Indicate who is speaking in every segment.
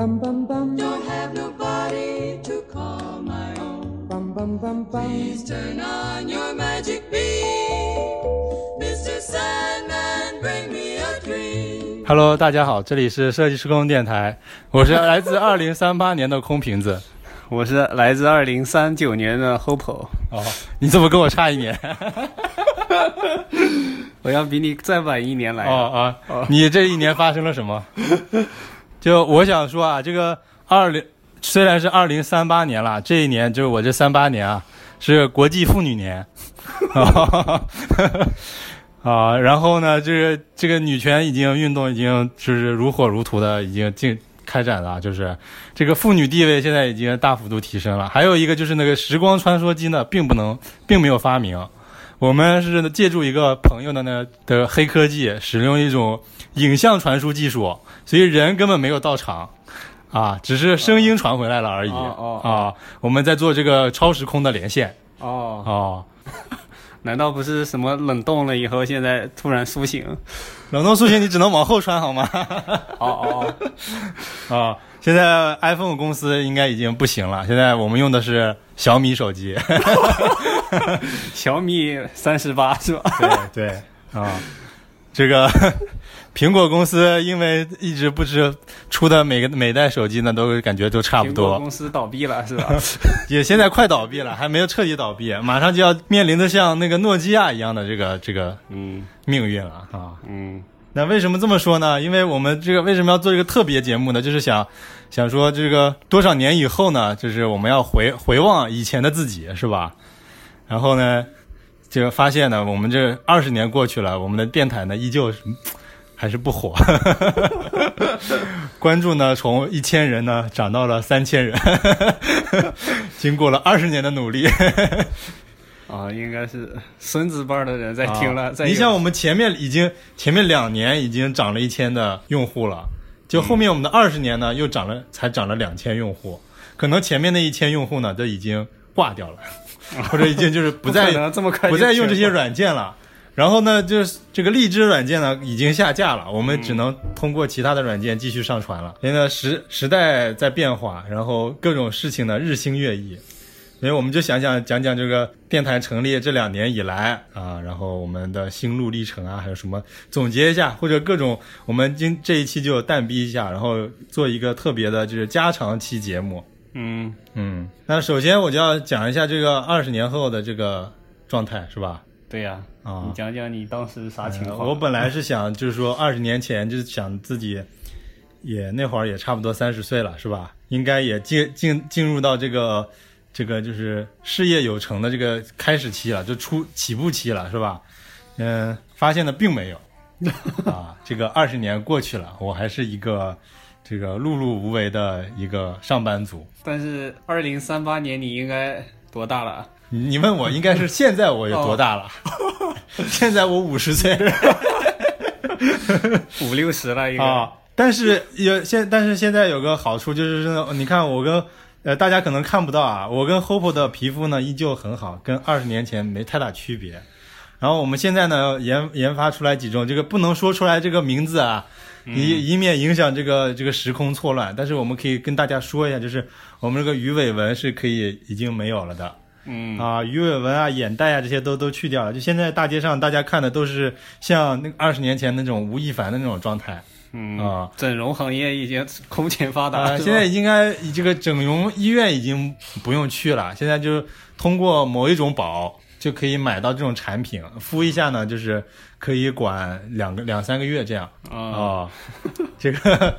Speaker 1: Bum bum bum bum
Speaker 2: Don't have nobody to call my own.
Speaker 1: bum bum bum bum.
Speaker 2: Please turn on your magic beam, Mr. Sandman. Bring me a dream.
Speaker 3: Hello，大家好，这里是设计施工电台，我是来自二零三八年的空瓶子。
Speaker 4: 我是来自二零三九年的 Hopo，
Speaker 3: 哦，你怎么跟我差一年？
Speaker 4: 我要比你再晚一年来。
Speaker 3: 哦啊，你这一年发生了什么？就我想说啊，这个二零虽然是二零三八年了，这一年就是我这三八年啊，是国际妇女年。啊，然后呢，这个这个女权已经运动已经就是如火如荼的已经进开展了，就是这个妇女地位现在已经大幅度提升了。还有一个就是那个时光穿梭机呢，并不能并没有发明，我们是借助一个朋友的呢的黑科技，使用一种影像传输技术，所以人根本没有到场。啊，只是声音传回来了而已。
Speaker 4: 哦哦
Speaker 3: 啊，我们在做这个超时空的连线。
Speaker 4: 哦，
Speaker 3: 哦，
Speaker 4: 难道不是什么冷冻了以后，现在突然苏醒？
Speaker 3: 冷冻苏醒你只能往后穿好吗？
Speaker 4: 哦 哦，
Speaker 3: 啊，现在 iPhone 公司应该已经不行了，现在我们用的是小米手机。
Speaker 4: 小米三十八是吧？
Speaker 3: 对对啊，这个苹果公司因为一直不知出的每个每代手机呢，都感觉都差不
Speaker 4: 苹果
Speaker 3: 多，
Speaker 4: 公司倒闭了是吧？
Speaker 3: 也现在快倒闭了，还没有彻底倒闭，马上就要面临的像那个诺基亚一样的这个这个
Speaker 4: 嗯
Speaker 3: 命运了啊。
Speaker 4: 嗯
Speaker 3: 那为什么这么说呢？因为我们这个为什么要做这个特别节目呢？就是想想说这个多少年以后呢，就是我们要回回望以前的自己，是吧？然后呢，这个发现呢，我们这二十年过去了，我们的电台呢依旧是还是不火，关注呢从一千人呢涨到了三千人，经过了二十年的努力。
Speaker 4: 啊，应该是孙子辈儿的人在听了。
Speaker 3: 你像我们前面已经前面两年已经涨了一千的用户了，就后面我们的二十年呢又涨了才涨了两千用户，可能前面那一千用户呢都已经挂掉了，或者已经就是不再
Speaker 4: 这么快
Speaker 3: 不再用这些软件了。然后呢，就是这个荔枝软件呢已经下架了，我们只能通过其他的软件继续上传了。现在时时代在变化，然后各种事情呢日新月异，所以我们就想想讲讲这个电台成立这两年以来啊，然后我们的心路历程啊，还有什么总结一下，或者各种我们今这一期就淡逼一下，然后做一个特别的就是加长期节目。
Speaker 4: 嗯
Speaker 3: 嗯，那首先我就要讲一下这个二十年后的这个状态，是吧？
Speaker 4: 对呀、
Speaker 3: 啊
Speaker 4: 你讲讲你当时啥情况？
Speaker 3: 呃我本来是想，就是说二十年前就是想自己也那会儿也差不多三十岁了，是吧？应该也进进进入到这个这个就是事业有成的这个开始期了，就出起步期了，是吧？嗯，发现的并没有啊，这个二十年过去了，我还是一个这个碌碌无为的一个上班族。
Speaker 4: 但是二零三八年你应该多大了？
Speaker 3: 你你问我应该是现在我有多大了？现在我五十岁。
Speaker 4: 五六十了应该。
Speaker 3: 啊，但是有现，但是现在有个好处就是说，你看我跟呃大家可能看不到啊，我跟 Hope 的皮肤呢依旧很好，跟二十年前没太大区别。然后我们现在呢研研发出来几种这个不能说出来这个名字啊，以以免影响这个这个时空错乱。但是我们可以跟大家说一下，就是我们这个鱼尾纹是可以已经没有了的。
Speaker 4: 嗯
Speaker 3: 啊，鱼尾纹啊、眼袋啊这些都都去掉了。就现在大街上大家看的都是像那二十年前那种吴亦凡的那种状态。
Speaker 4: 嗯
Speaker 3: 啊
Speaker 4: 整容行业已经空前发达，
Speaker 3: 啊、现在应该这个整容医院已经不用去了，现在就通过某一种宝就可以买到这种产品，敷一下呢，就是可以管两个两三个月这样
Speaker 4: 啊
Speaker 3: 啊、这个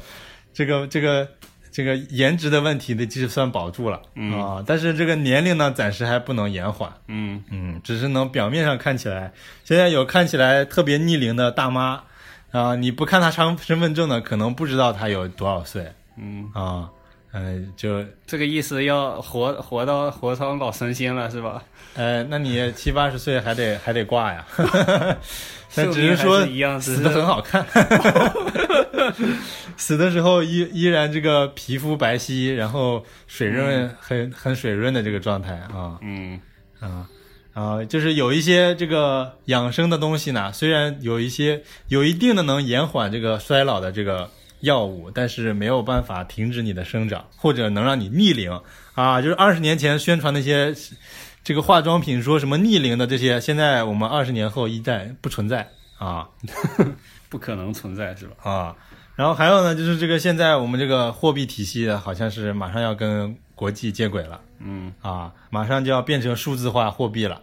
Speaker 3: 这个这个这个颜值的问题的就算保住了啊、
Speaker 4: 嗯
Speaker 3: 但是这个年龄呢暂时还不能延缓，
Speaker 4: 嗯。
Speaker 3: 嗯，只是能表面上看起来，现在有看起来特别逆龄的大妈啊、你不看她身身份证呢，可能不知道她有多少岁。
Speaker 4: 嗯，
Speaker 3: 啊，嗯、就
Speaker 4: 这个意思要活活到活成老神仙了是吧？
Speaker 3: 呃，那你七八十岁还得还得挂呀，但只是说死
Speaker 4: 是
Speaker 3: 的很好看，死的时候依依然这个皮肤白皙，然后水润、很很水润的这个状态啊
Speaker 4: 嗯
Speaker 3: 啊啊，就是有一些这个养生的东西呢，虽然有一些有一定的能延缓这个衰老的这个药物，但是没有办法停止你的生长，或者能让你逆龄啊，就是二十年前宣传那些。这个化妆品说什么逆龄的这些，现在我们二十年后一代不存在啊
Speaker 4: 不可能存在是吧？
Speaker 3: 啊。然后还有呢，就是这个现在我们这个货币体系好像是马上要跟国际接轨了
Speaker 4: 嗯，
Speaker 3: 啊，马上就要变成数字化货币了。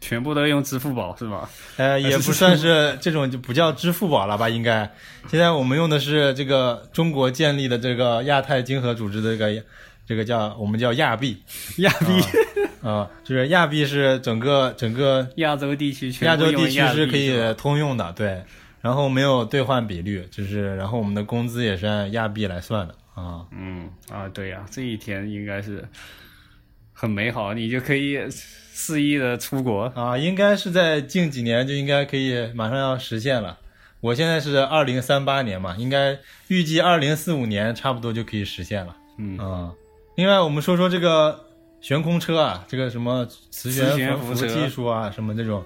Speaker 4: 全部都用支付宝是吧？
Speaker 3: 呃，也不算是这种就不叫支付宝了吧？应该，现在我们用的是这个中国建立的这个亚太经合组织的这个这个叫我们叫亚币
Speaker 4: 亚币，
Speaker 3: 啊，就是亚币是整个整个
Speaker 4: 亚洲地区全
Speaker 3: 亚洲地区是可以通用的，对。然后没有兑换比率，就是然后我们的工资也是按亚币来算的啊。
Speaker 4: 嗯啊，对呀、这一天应该是很美好，你就可以肆意的出国。
Speaker 3: 啊，应该是在近几年就应该可以马上要实现了。我现在是二零三八年嘛，应该预计二零四五年差不多就可以实现了。
Speaker 4: 嗯
Speaker 3: 啊，另外我们说说这个悬空车啊，这个什么磁悬浮技术啊，什么这种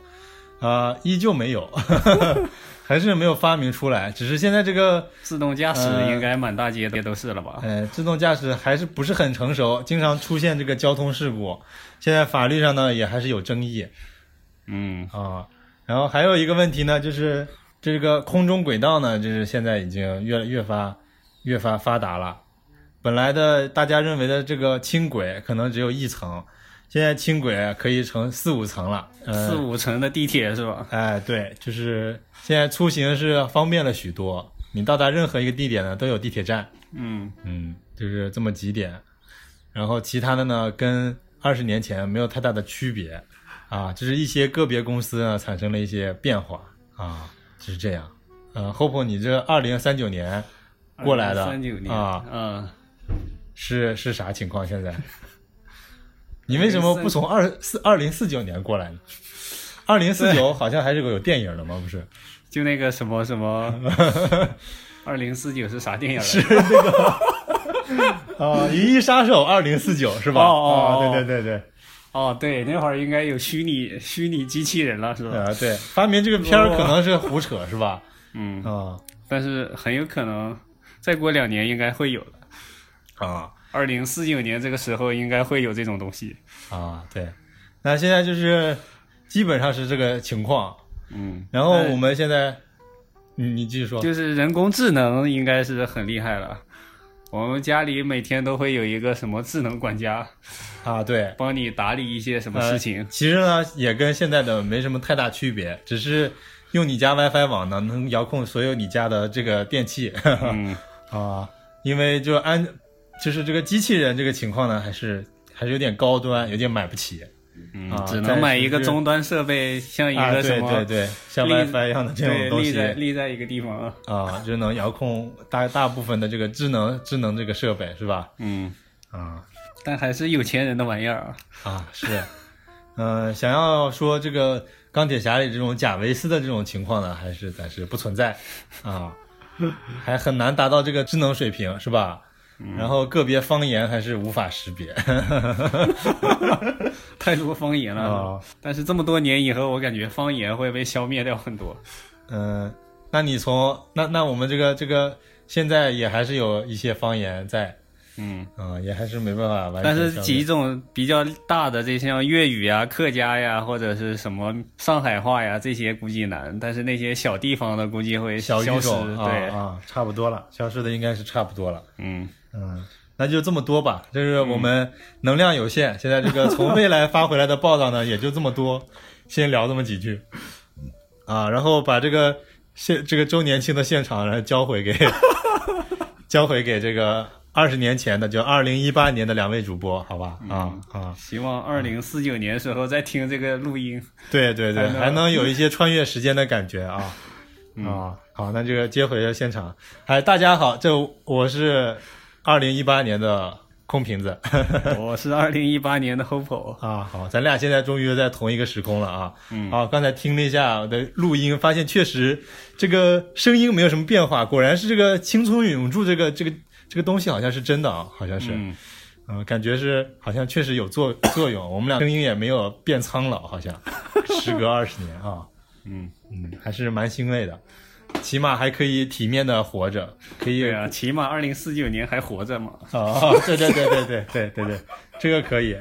Speaker 3: 啊，依旧没有，还是没有发明出来。只是现在这个
Speaker 4: 自动驾驶
Speaker 3: 呃
Speaker 4: 应该满大街的都是了吧？
Speaker 3: 呃，自动驾驶还是不是很成熟，经常出现这个交通事故。现在法律上呢也还是有争议
Speaker 4: 嗯
Speaker 3: 啊。然后还有一个问题呢，就是这个空中轨道呢，就是现在已经越越发越发发达了。本来的大家认为的这个轻轨可能只有一层，现在轻轨可以成四五层了。呃、
Speaker 4: 四五层的地铁是吧？
Speaker 3: 哎，对，就是现在出行是方便了许多。你到达任何一个地点呢，都有地铁站。
Speaker 4: 嗯
Speaker 3: 嗯，就是这么几点，然后其他的呢，跟二十年前没有太大的区别，啊，就是一些个别公司呢产生了一些变化啊，就是这样。呃，Hope，你这二零三九年过来的
Speaker 4: 三九年
Speaker 3: 啊，
Speaker 4: 嗯，
Speaker 3: 是是啥情况？现在你为什么不从二四二零四九年过来呢？二零四九好像还是个有电影的吗？不是？
Speaker 4: 就那个什么什么，二零四九是啥电影来着？
Speaker 3: 啊，《银翼杀手》二零四九是吧？
Speaker 4: 哦哦
Speaker 3: 对对对对。
Speaker 4: 哦，对，那会儿应该有虚拟虚拟机器人了，是吧？
Speaker 3: 啊，对，发明这个片儿可能是胡扯，是吧？
Speaker 4: 嗯，
Speaker 3: 啊
Speaker 4: 但是很有可能再过两年应该会有的。
Speaker 3: 啊
Speaker 4: 二零四九年这个时候应该会有这种东西。
Speaker 3: 啊！对，那现在就是基本上是这个情况。
Speaker 4: 嗯，
Speaker 3: 然后我们现在，你你继续说。
Speaker 4: 就是人工智能应该是很厉害了。我们家里每天都会有一个什么智能管家，
Speaker 3: 啊，对，
Speaker 4: 帮你打理一些什么事情
Speaker 3: 呃。其实呢，也跟现在的没什么太大区别，只是用你家 WiFi 网呢，能遥控所有你家的这个电器。
Speaker 4: 嗯，
Speaker 3: 啊，因为就安，就是这个机器人这个情况呢，还是还是有点高端，有点买不起。
Speaker 4: 嗯
Speaker 3: 啊
Speaker 4: 只能买一个终端设备，像一个什么，
Speaker 3: 对对，像 WiFi 一样的这种，东西
Speaker 4: 立在立在一个地方啊。
Speaker 3: 啊，就能遥控大大部分的这个智能智能这个设备是吧？
Speaker 4: 嗯，
Speaker 3: 啊
Speaker 4: 但还是有钱人的玩意儿啊。
Speaker 3: 啊是，呃，想要说这个钢铁侠里这种贾维斯的这种情况呢，还是暂时不存在啊，还很难达到这个智能水平是吧？然后个别方言还是无法识别
Speaker 4: 太多方言了。
Speaker 3: 啊，
Speaker 4: 但是这么多年以后，我感觉方言会被消灭掉很多。
Speaker 3: 嗯、那你从那那我们这个这个现在也还是有一些方言在，
Speaker 4: 嗯，
Speaker 3: 啊、也还是没办法完全
Speaker 4: 但是几种比较大的，这像粤语啊、客家呀，或者是什么上海话呀，这些估计难。但是那些小地方的估计会消失。对，
Speaker 3: 啊，差不多了，消失的应该是差不多了。
Speaker 4: 嗯，
Speaker 3: 嗯，那就这么多吧。就是我们能量有限，现在这个 从未来发回来的报道呢，也就这么多，先聊这么几句啊，然后把这个现这个周年庆的现场，然后交回给 交回给这个二十年前的，就二零一八年的两位主播，好吧？啊啊，
Speaker 4: 希望二零四九年时候再听这个录音。
Speaker 3: 对对对，
Speaker 4: 还能
Speaker 3: 还能有一些穿越时间的感觉啊。
Speaker 4: 嗯
Speaker 3: 啊，好，那这个接回现场。哎，大家好，这我是二零一八年的空瓶子
Speaker 4: 我是二零一八年的 Hopo。
Speaker 3: 啊。好，咱俩现在终于在同一个时空了啊。
Speaker 4: 嗯
Speaker 3: 好，刚才听了一下我的录音，发现确实这个声音没有什么变化，果然是这个青春永驻这个这个这个东西好像是真的啊，好像是。
Speaker 4: 嗯，
Speaker 3: 嗯，感觉是好像确实有作作用，我们俩声音也没有变苍老，好像时隔二十年啊，
Speaker 4: 嗯
Speaker 3: 嗯，还是蛮欣慰的，起码还可以体面的活着，可以
Speaker 4: 对啊，起码二零四九年还活着嘛。
Speaker 3: 啊，对对对对对对对对，这个可以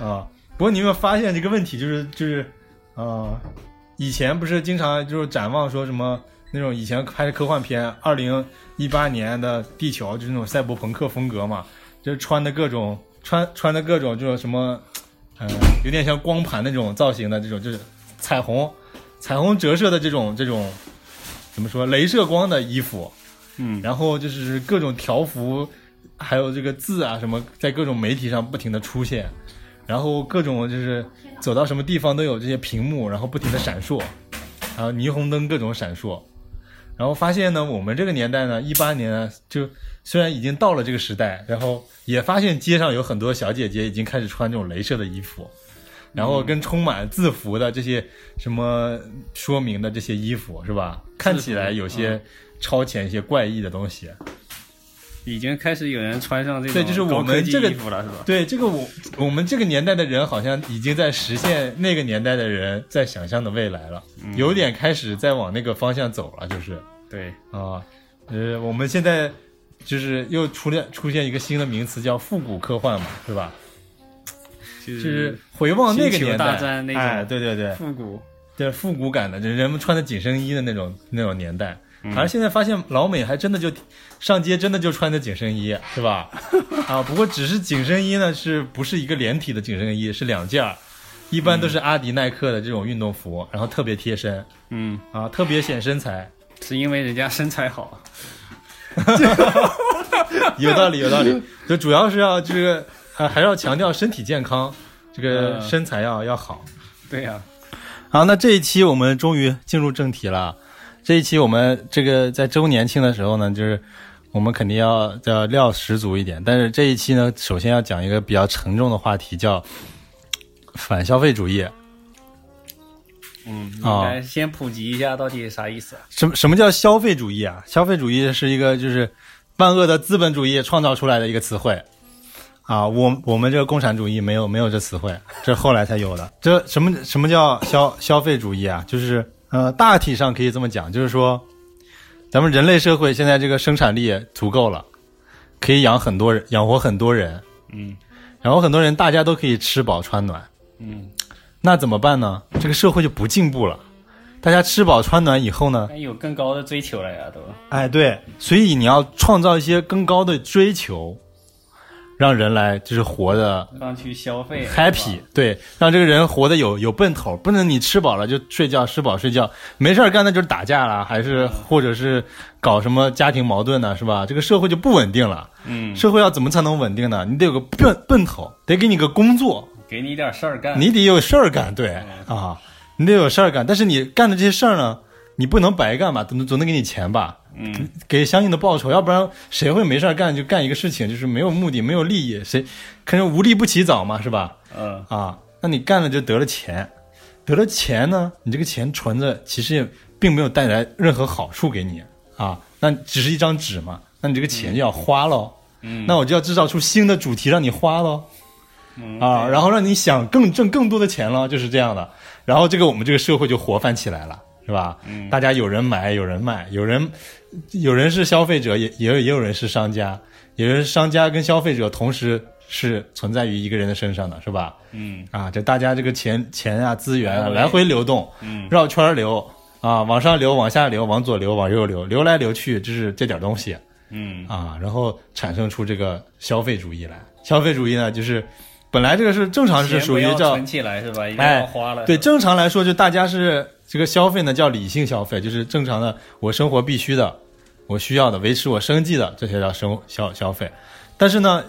Speaker 3: 啊。不过你有没有发现这个问题，就是就是啊，以前不是经常就是展望说什么那种以前拍的科幻片，二零一八年的地球就是那种赛博朋克风格嘛，就是穿的各种穿穿的各种就是什么，呃，有点像光盘那种造型的这种，就是彩虹彩虹折射的这种这种怎么说，镭射光的衣服，
Speaker 4: 嗯，
Speaker 3: 然后就是各种条幅，还有这个字啊什么，在各种媒体上不停的出现，然后各种就是走到什么地方都有这些屏幕，然后不停的闪烁，然后霓虹灯各种闪烁，然后发现呢，我们这个年代呢，一八年呢，就虽然已经到了这个时代，然后也发现街上有很多小姐姐已经开始穿这种镭射的衣服。然后跟充满字符的这些什么说明的这些衣服是吧？看起来有些超前、一些怪异的东西。
Speaker 4: 已经开始有人穿上这种
Speaker 3: 对就是我们这个
Speaker 4: 衣服了，是吧？
Speaker 3: 对这个我我们这个年代的人，好像已经在实现那个年代的人在想象的未来了，有点开始在往那个方向走了，就是
Speaker 4: 对，
Speaker 3: 啊，呃，我们现在就是又出现出现一个新的名词叫复古科幻嘛，是吧？
Speaker 4: 就
Speaker 3: 就是回望那个年代，
Speaker 4: 大战那种
Speaker 3: 哎，对对对，
Speaker 4: 复古。
Speaker 3: 对复古感的，就是人们穿的紧身衣的那种那种年代。
Speaker 4: 嗯
Speaker 3: 而现在发现老美还真的就上街真的就穿着紧身衣，是吧？啊，不过只是紧身衣呢，是不是一个连体的紧身衣？是两件儿，一般都是阿迪耐克的这种运动服，然后特别贴身
Speaker 4: 嗯，
Speaker 3: 啊，特别显身材。
Speaker 4: 是因为人家身材好。
Speaker 3: 有道理，有道理。就主要是要这个啊，还是要强调身体健康，这个
Speaker 4: 嗯
Speaker 3: 身材要要好。
Speaker 4: 对呀、
Speaker 3: 好，那这一期我们终于进入正题了。这一期我们这个在周年庆的时候呢，就是我们肯定要要料十足一点。但是这一期呢，首先要讲一个比较沉重的话题，叫反消费主义。
Speaker 4: 嗯，
Speaker 3: 啊
Speaker 4: 应该先普及一下到底啥意思啊？
Speaker 3: 什么什么叫消费主义啊？消费主义是一个就是万恶的资本主义创造出来的一个词汇啊。我我们这个共产主义没有没有这词汇，这后来才有的。这什么什么叫消消费主义啊？就是呃，大体上可以这么讲，就是说咱们人类社会现在这个生产力足够了，可以养很多人，养活很多人，
Speaker 4: 嗯
Speaker 3: 然后很多人大家都可以吃饱穿暖。
Speaker 4: 嗯，
Speaker 3: 那怎么办呢？这个社会就不进步了。大家吃饱穿暖以后呢，
Speaker 4: 有更高的追求了呀，都。
Speaker 3: 哎，对，所以你要创造一些更高的追求，让人来就是活的
Speaker 4: 让去消费
Speaker 3: happy，对，让这个人活得有有奔头，不能你吃饱了就睡觉，吃饱睡觉，没事儿干那就是打架了，还是或者是搞什么家庭矛盾呢，是吧？这个社会就不稳定了。
Speaker 4: 嗯，
Speaker 3: 社会要怎么才能稳定呢？你得有个奔奔头，得给你个工作，
Speaker 4: 给你点事儿干。
Speaker 3: 你得有事儿干，对啊，你得有事儿干。但是你干的这些事儿呢，你不能白干吧？总总得给你钱吧？
Speaker 4: 嗯，
Speaker 3: 给相应的报酬，要不然谁会没事干就干一个事情，就是没有目的、没有利益，谁可能无利不起早嘛，是吧？
Speaker 4: 嗯
Speaker 3: 啊，那你干了就得了钱，得了钱呢，你这个钱存着，其实也并没有带来任何好处给你啊，那只是一张纸嘛，那你这个钱就要花喽，
Speaker 4: 嗯，
Speaker 3: 那我就要制造出新的主题让你花喽。
Speaker 4: 嗯
Speaker 3: 啊，然后让你想更挣更多的钱了，就是这样的。然后这个我们这个社会就活泛起来了，是吧？
Speaker 4: 嗯
Speaker 3: 大家有人买，有人卖，有人有人是消费者，也也有也有人是商家，有人是商家跟消费者同时是存在于一个人的身上的，是吧？
Speaker 4: 嗯
Speaker 3: 啊，这大家这个钱钱啊资源啊
Speaker 4: 来回
Speaker 3: 流动，
Speaker 4: 嗯
Speaker 3: 绕圈儿流啊，往上流，往下流，往左流，往右流，流来流去，就是这点东西。
Speaker 4: 嗯
Speaker 3: 啊，然后产生出这个消费主义来。消费主义呢，就是本来这个是正常是属于叫
Speaker 4: 存起来是吧？一定
Speaker 3: 哎
Speaker 4: 要花了。
Speaker 3: 对正常来说，就大家是这个消费呢叫理性消费，就是正常的我生活必须的，我需要的，维持我生计的这些叫生消消费。但是呢，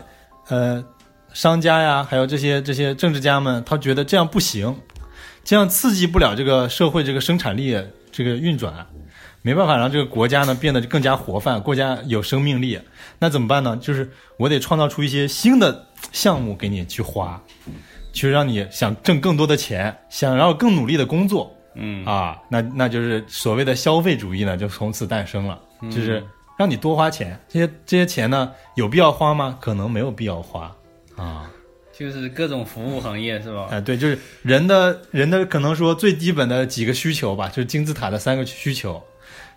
Speaker 3: 呃，商家呀，还有这些这些政治家们，他觉得这样不行，这样刺激不了这个社会这个生产力这个运转。没办法让这个国家呢变得更加活泛，国家有生命力。那怎么办呢？就是我得创造出一些新的项目给你去花，去让你想挣更多的钱，想要更努力的工作
Speaker 4: 嗯
Speaker 3: 啊。那那就是所谓的消费主义呢，就从此诞生了，就是让你多花钱。这些这些钱呢，有必要花吗？可能没有必要花啊。
Speaker 4: 就是各种服务行业是吧？
Speaker 3: 哎，对，就是人的人的可能说最基本的几个需求吧，就是金字塔的三个需求，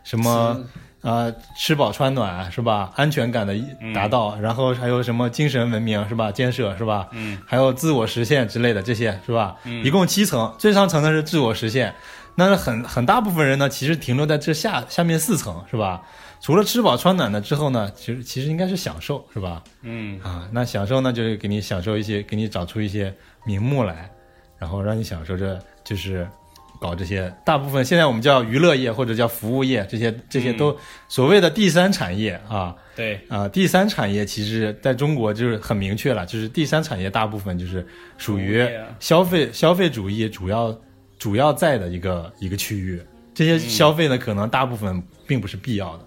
Speaker 3: 什么呃吃饱穿暖是吧？安全感的达到，然后还有什么精神文明是吧？建设是吧？
Speaker 4: 嗯，
Speaker 3: 还有自我实现之类的这些是吧？一共七层，最上层的是自我实现，那很很大部分人呢，其实停留在这下下面四层是吧？除了吃饱穿暖的之后呢，其实其实应该是享受是吧？
Speaker 4: 嗯
Speaker 3: 啊，那享受呢，就是给你享受一些，给你找出一些名目来，然后让你享受着，就是搞这些。大部分现在我们叫娱乐业或者叫服务业，这些这些都所谓的第三产业啊
Speaker 4: 对，
Speaker 3: 啊，第三产业其实在中国就是很明确了，就是第三产业大部分就是属于消费消费主义主要主要在的一个一个区域。这些消费呢，可能大部分并不是必要的。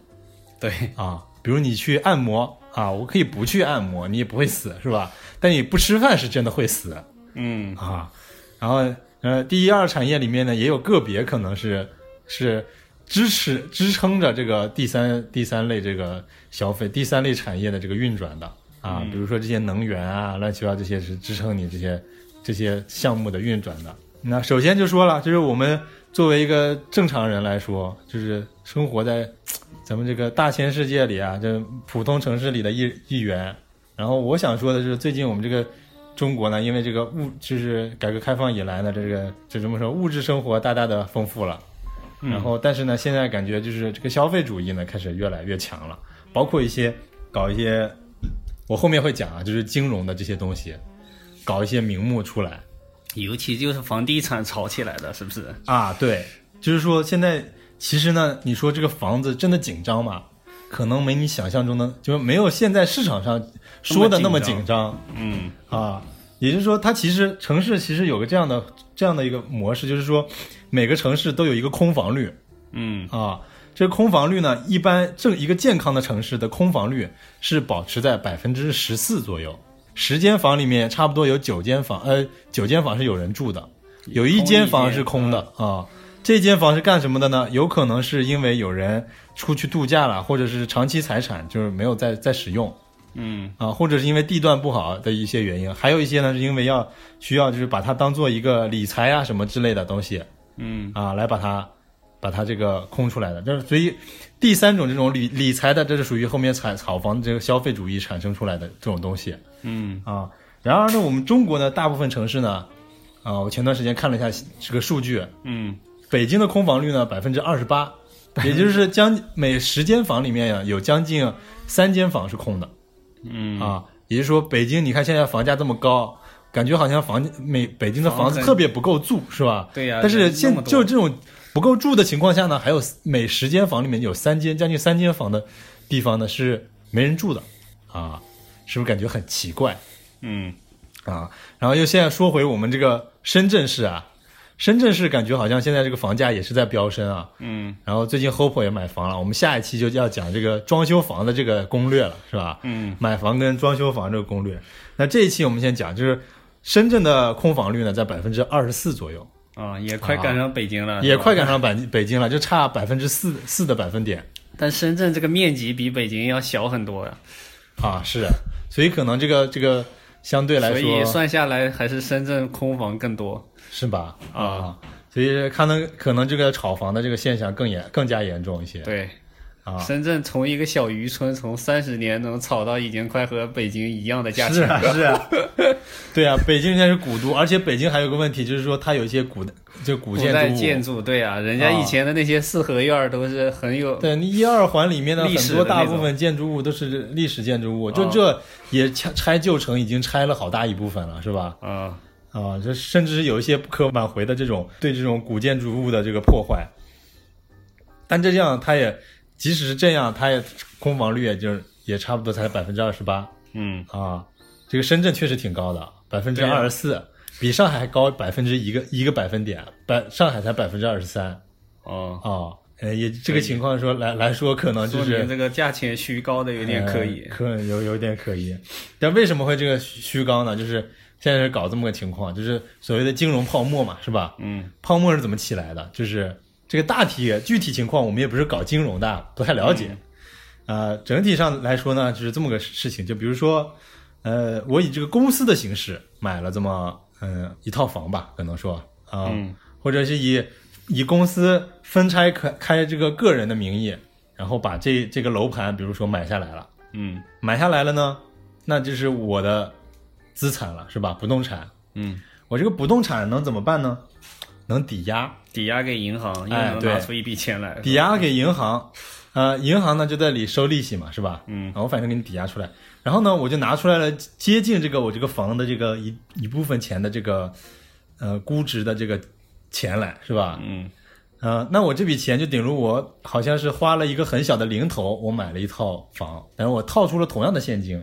Speaker 4: 对，
Speaker 3: 啊，比如你去按摩啊，我可以不去按摩，你也不会死，是吧？但你不吃饭是真的会死
Speaker 4: 嗯
Speaker 3: 啊。然后呃，第一二产业里面呢，也有个别可能是是支持支撑着这个第三第三类这个消费第三类产业的这个运转的啊，比如说这些能源啊，乱七八糟这些是支撑你这些这些项目的运转的。那首先就说了，就是我们作为一个正常人来说，就是生活在咱们这个大千世界里啊，这普通城市里的一一员。然后我想说的是，最近我们这个中国呢，因为这个物就是改革开放以来呢，这个就这么说，物质生活大大的丰富了。然后，但是呢，现在感觉就是这个消费主义呢开始越来越强了，包括一些搞一些，我后面会讲啊，就是金融的这些东西，搞一些名目出来。
Speaker 4: 尤其就是房地产炒起来的，是不是？
Speaker 3: 啊，对，就是说现在其实呢，你说这个房子真的紧张吗？可能没你想象中的，就没有现在市场上说的那么紧张
Speaker 4: 嗯
Speaker 3: 啊。也就是说，它其实城市其实有个这样的这样的一个模式，就是说每个城市都有一个空房率
Speaker 4: 嗯
Speaker 3: 啊。这个空房率呢，一般正一个健康的城市的空房率是保持在百分之十四左右，十间房里面差不多有九间房，呃，九间房是有人住的，有一间房是空的啊。这间房是干什么的呢？有可能是因为有人出去度假了，或者是长期财产就是没有再再使用
Speaker 4: 嗯
Speaker 3: 啊，或者是因为地段不好的一些原因，还有一些呢是因为要需要就是把它当做一个理财啊什么之类的东西
Speaker 4: 嗯
Speaker 3: 啊，来把它把它这个空出来的。就是所以第三种这种理理财的，这是属于后面炒炒房这个消费主义产生出来的这种东西。
Speaker 4: 嗯
Speaker 3: 啊。然而呢，我们中国呢大部分城市呢，啊，我前段时间看了一下这个数据，
Speaker 4: 嗯
Speaker 3: 北京的空房率呢百分之二十八，也就是将每十间房里面呀有将近三间房是空的
Speaker 4: 嗯
Speaker 3: 啊。也就是说，北京你看现在房价这么高，感觉好像房每北京的房子特别不够住，是吧？
Speaker 4: 对呀
Speaker 3: 但是现就这种不够住的情况下呢，还有每十间房里面有三间将近三间房的地方呢是没人住的啊，是不是感觉很奇怪？
Speaker 4: 嗯
Speaker 3: 啊，然后又现在说回我们这个深圳市啊，深圳市感觉好像现在这个房价也是在飙升啊。
Speaker 4: 嗯
Speaker 3: 然后最近 Hope 也买房了，我们下一期就要讲这个装修房的这个攻略了，是吧？
Speaker 4: 嗯
Speaker 3: 买房跟装修房这个攻略。那这一期我们先讲，就是深圳的空房率呢在百分之二十四左右，
Speaker 4: 啊，也快赶上北京了，
Speaker 3: 也快赶。上北北京了，就差百分之四四的百分点
Speaker 4: 但深圳这个面积比北京要小很多呀，
Speaker 3: 啊，是，所以可能这个这个相对来说所
Speaker 4: 以算下来还是深圳空房更多。
Speaker 3: 是吧？
Speaker 4: 啊，
Speaker 3: 所以可能可能这个炒房的这个现象更严更加严重一些。
Speaker 4: 对，
Speaker 3: 啊，
Speaker 4: 深圳从一个小渔村，从三十年能炒到已经快和北京一样的价钱。
Speaker 3: 是啊是啊，对啊，北京现在是古都，而且北京还有个问题，就是说它有一些古就古
Speaker 4: 古代
Speaker 3: 建筑。
Speaker 4: 建筑，对啊，人家以前的那些四合院都是很有，
Speaker 3: 对，你一二环里面的很多大部分建筑物都是历史建筑物，就
Speaker 4: 啊
Speaker 3: 这也拆拆旧城已经拆了好大一部分了，是吧？
Speaker 4: 啊，
Speaker 3: 啊，这甚至是有一些不可挽回的这种对这种古建筑物的这个破坏。但这样，它也即使是这样，它也空房率也就是也差不多才百分之二十八
Speaker 4: 嗯，
Speaker 3: 啊。这个深圳确实挺高的，百分之二十四，比上海还高百分之一个一个百分点，百上海才百分之二十三
Speaker 4: 哦，
Speaker 3: 啊。呃，也这个情况说来来说，可能就是
Speaker 4: 这个价钱虚高的有点可疑
Speaker 3: 呃。可有有点可疑。但为什么会这个虚虚高呢？就是现在是搞这么个情况，就是所谓的金融泡沫嘛，是吧？
Speaker 4: 嗯
Speaker 3: 泡沫是怎么起来的？就是这个大体具体情况，我们也不是搞金融的，不太了解。呃，整体上来说呢，就是这么个事情。就比如说，呃，我以这个公司的形式买了这么嗯、呃一套房吧，可能说啊，
Speaker 4: 嗯
Speaker 3: 或者是以以公司分拆开开这个个人的名义，然后把这这个楼盘，比如说买下来了。
Speaker 4: 嗯
Speaker 3: 买下来了呢，那就是我的资产了，是吧？不动产，
Speaker 4: 嗯，
Speaker 3: 我这个不动产能怎么办呢？能抵押，
Speaker 4: 抵押给银行，又
Speaker 3: 哎对
Speaker 4: 能拿出一笔钱来。
Speaker 3: 抵押给银行，呃，银行呢就在里收利息嘛，是吧？
Speaker 4: 嗯
Speaker 3: 啊，我反正给你抵押出来，然后呢，我就拿出来了接近这个我这个房的这个一一部分钱的这个呃估值的这个钱来，是吧？
Speaker 4: 嗯
Speaker 3: 呃，那我这笔钱就等于我好像是花了一个很小的零头，我买了一套房，但是我套出了同样的现金，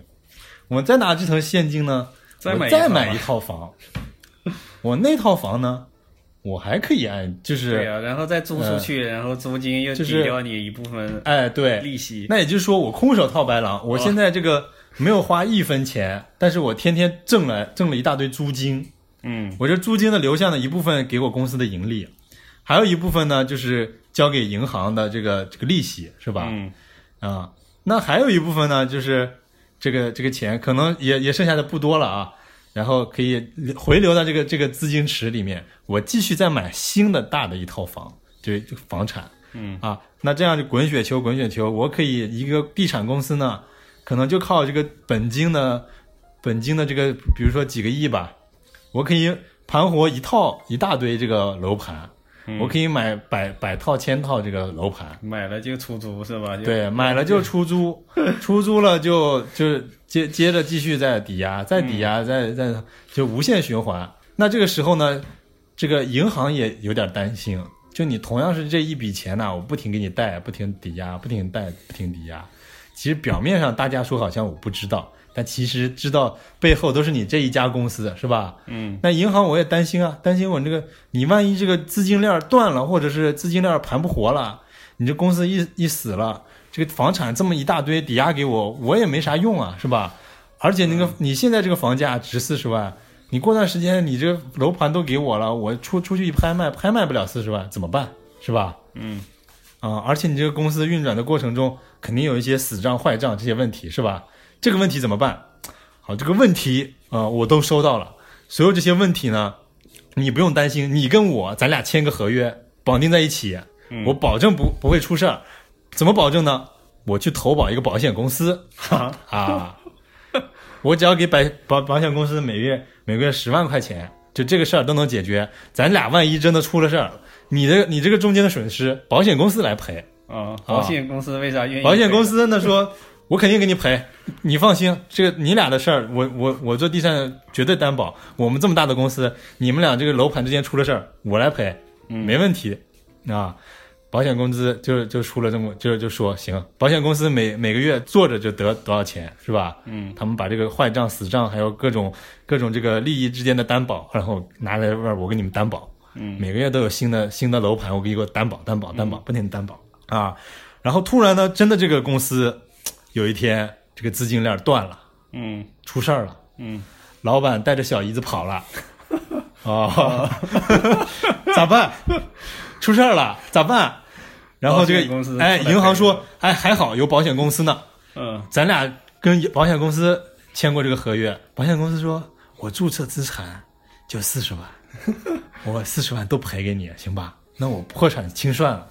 Speaker 3: 我再拿这层现金呢，我
Speaker 4: 再买一套吧
Speaker 3: 再买一套房，我那套房呢，我还可以按就是
Speaker 4: 对啊、然后再租出去，然后租金又抵掉你一部分
Speaker 3: 哎对，
Speaker 4: 利息。
Speaker 3: 那也就是说我空手套白狼，我现在这个没有花一分钱，但是我天天挣了挣了一大堆租金，
Speaker 4: 嗯
Speaker 3: 我这租金的流向的，一部分给我公司的盈利，还有一部分呢就是交给银行的这个这个利息，是吧？
Speaker 4: 嗯
Speaker 3: 啊，那还有一部分呢，就是这个这个钱可能也也剩下的不多了啊，然后可以回流到这个这个资金池里面，我继续再买新的大的一套房，就是房产。
Speaker 4: 嗯。
Speaker 3: 啊，那这样就滚雪球滚雪球，我可以一个地产公司呢，可能就靠这个本金的本金的这个，比如说几个亿吧，我可以盘活一套一大堆这个楼盘，
Speaker 4: 嗯
Speaker 3: 我可以买百百套千套这个楼盘。
Speaker 4: 买了就出租是吧？
Speaker 3: 对，买了就出租，出租了就就接接着继续再抵押，再抵押，再再就无限循环。那这个时候呢，这个银行也有点担心，就你同样是这一笔钱呢，我不停给你贷，不停抵押，不停贷，不停抵押。其实表面上大家说好像我不知道，但其实知道背后都是你这一家公司，是吧？
Speaker 4: 嗯
Speaker 3: 那银行我也担心啊，担心我这个你万一这个资金链断了，或者是资金链盘不活了，你这公司一一死了，这个房产这么一大堆抵押给我，我也没啥用啊，是吧？而且那个你现在这个房价值四十万，你过段时间你这个楼盘都给我了，我出出去一拍卖，拍卖不了四十万，怎么办？是吧？
Speaker 4: 嗯
Speaker 3: 啊、而且你这个公司运转的过程中，肯定有一些死账、坏账这些问题，是吧？这个问题怎么办？好，这个问题啊、我都收到了。所有这些问题呢，你不用担心，你跟我咱俩签个合约，绑定在一起，
Speaker 4: 嗯
Speaker 3: 我保证不不会出事儿。怎么保证呢？我去投保一个保险公司
Speaker 4: 哈
Speaker 3: 啊，我只要给保保保险公司每月每个月十万块钱，就这个事儿都能解决。咱俩万一真的出了事儿，你的你这个中间的损失，保险公司来赔。
Speaker 4: 啊，保险公司为啥愿意？
Speaker 3: 保险公司呢说，我肯定给你赔，你放心，这个你俩的事儿，我我我做地产绝对担保。我们这么大的公司，你们俩这个楼盘之间出了事儿，我来赔，没问题啊。保险公司就就出了这么就就说行，保险公司每每个月坐着就得多少钱是吧？
Speaker 4: 嗯
Speaker 3: 他们把这个坏账、死账，还有各种各种这个利益之间的担保，然后拿来这儿我给你们担保，
Speaker 4: 嗯
Speaker 3: 每个月都有新的新的楼盘，我给你给我担保担保担保，不停地担保啊。然后突然呢，真的这个公司有一天这个资金链断了，
Speaker 4: 嗯
Speaker 3: 出事儿了，
Speaker 4: 嗯
Speaker 3: 老板带着小姨子跑了，哦，咋办？出事儿了，咋办？然后这个哎，银行说，哎，还好有保险公司呢，
Speaker 4: 嗯
Speaker 3: 咱俩跟保险公司签过这个合约，保险公司说我注册资产就四十万，我四十万都赔给你，行吧？那我破产清算了。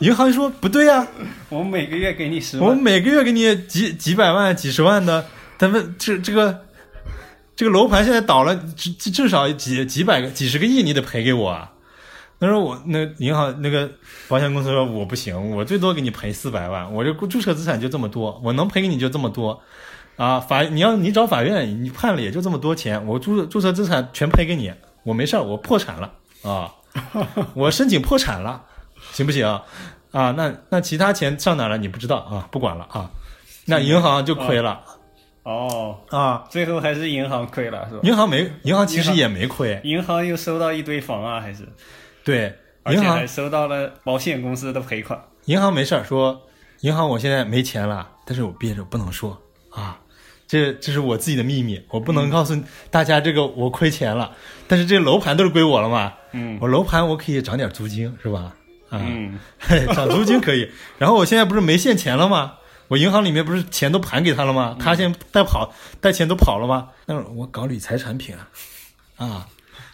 Speaker 3: 银行说不对呀、
Speaker 4: 我每个月给你十
Speaker 3: 我
Speaker 4: 万，
Speaker 3: 每个月给你几几百万、几十万的，他们这这个这个楼盘现在倒了，至至至少几几百个、几十个亿，你得赔给我啊。他说我那银行那个保险公司说我不行，我最多给你赔四百万，我这注册资产就这么多，我能赔给你就这么多，啊，法你要你找法院，你判了也就这么多钱，我注注册资产全赔给你，我没事儿，我破产了啊，我申请破产了，行不行？啊，那那其他钱上哪儿了？你不知道啊，不管了啊，那银行就亏了。
Speaker 4: 哦，
Speaker 3: 啊，
Speaker 4: 最后还是银行亏了是吧？
Speaker 3: 银行没银行其实也没亏，
Speaker 4: 银行又收到一堆房啊，还是？
Speaker 3: 对，
Speaker 4: 而且
Speaker 3: 银行
Speaker 4: 还收到了保险公司的赔款。
Speaker 3: 银行没事儿说，银行我现在没钱了，但是我憋着不能说啊，这这是我自己的秘密，我不能告诉大家这个我亏钱了，但是这楼盘都是归我了嘛，
Speaker 4: 嗯。
Speaker 3: 我楼盘我可以涨点租金是吧？啊，
Speaker 4: 嗯
Speaker 3: 嘿，涨租金可以。然后我现在不是没现钱了吗？我银行里面不是钱都盘给他了吗？他现在带跑带钱都跑了吗？那我搞理财产品啊，啊，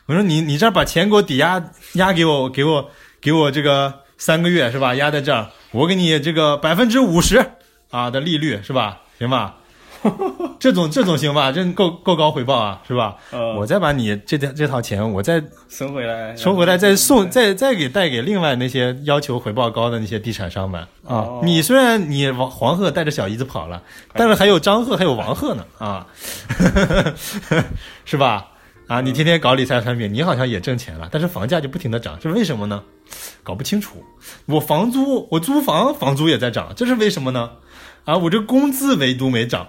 Speaker 3: 我说你你这儿把钱给我抵押押给我，给我给我这个三个月是吧？压在这儿，我给你这个百分之五十啊的利率是吧？行吧？这种这种行吧？这够够高回报啊，是吧？
Speaker 4: 呃
Speaker 3: 我再把你这套这套钱，我再
Speaker 4: 收回来，
Speaker 3: 收回来再送，再再给带给另外那些要求回报高的那些地产商们啊
Speaker 4: 哦。
Speaker 3: 你虽然你王黄鹤带着小姨子跑了，但是还有张鹤还有王鹤呢啊，是吧？啊，你天天搞理财产品，你好像也挣钱了，但是房价就不停的涨，是为什么呢？搞不清楚。我房租，我租房房租也在涨，这是为什么呢？啊，我这工资唯独没涨，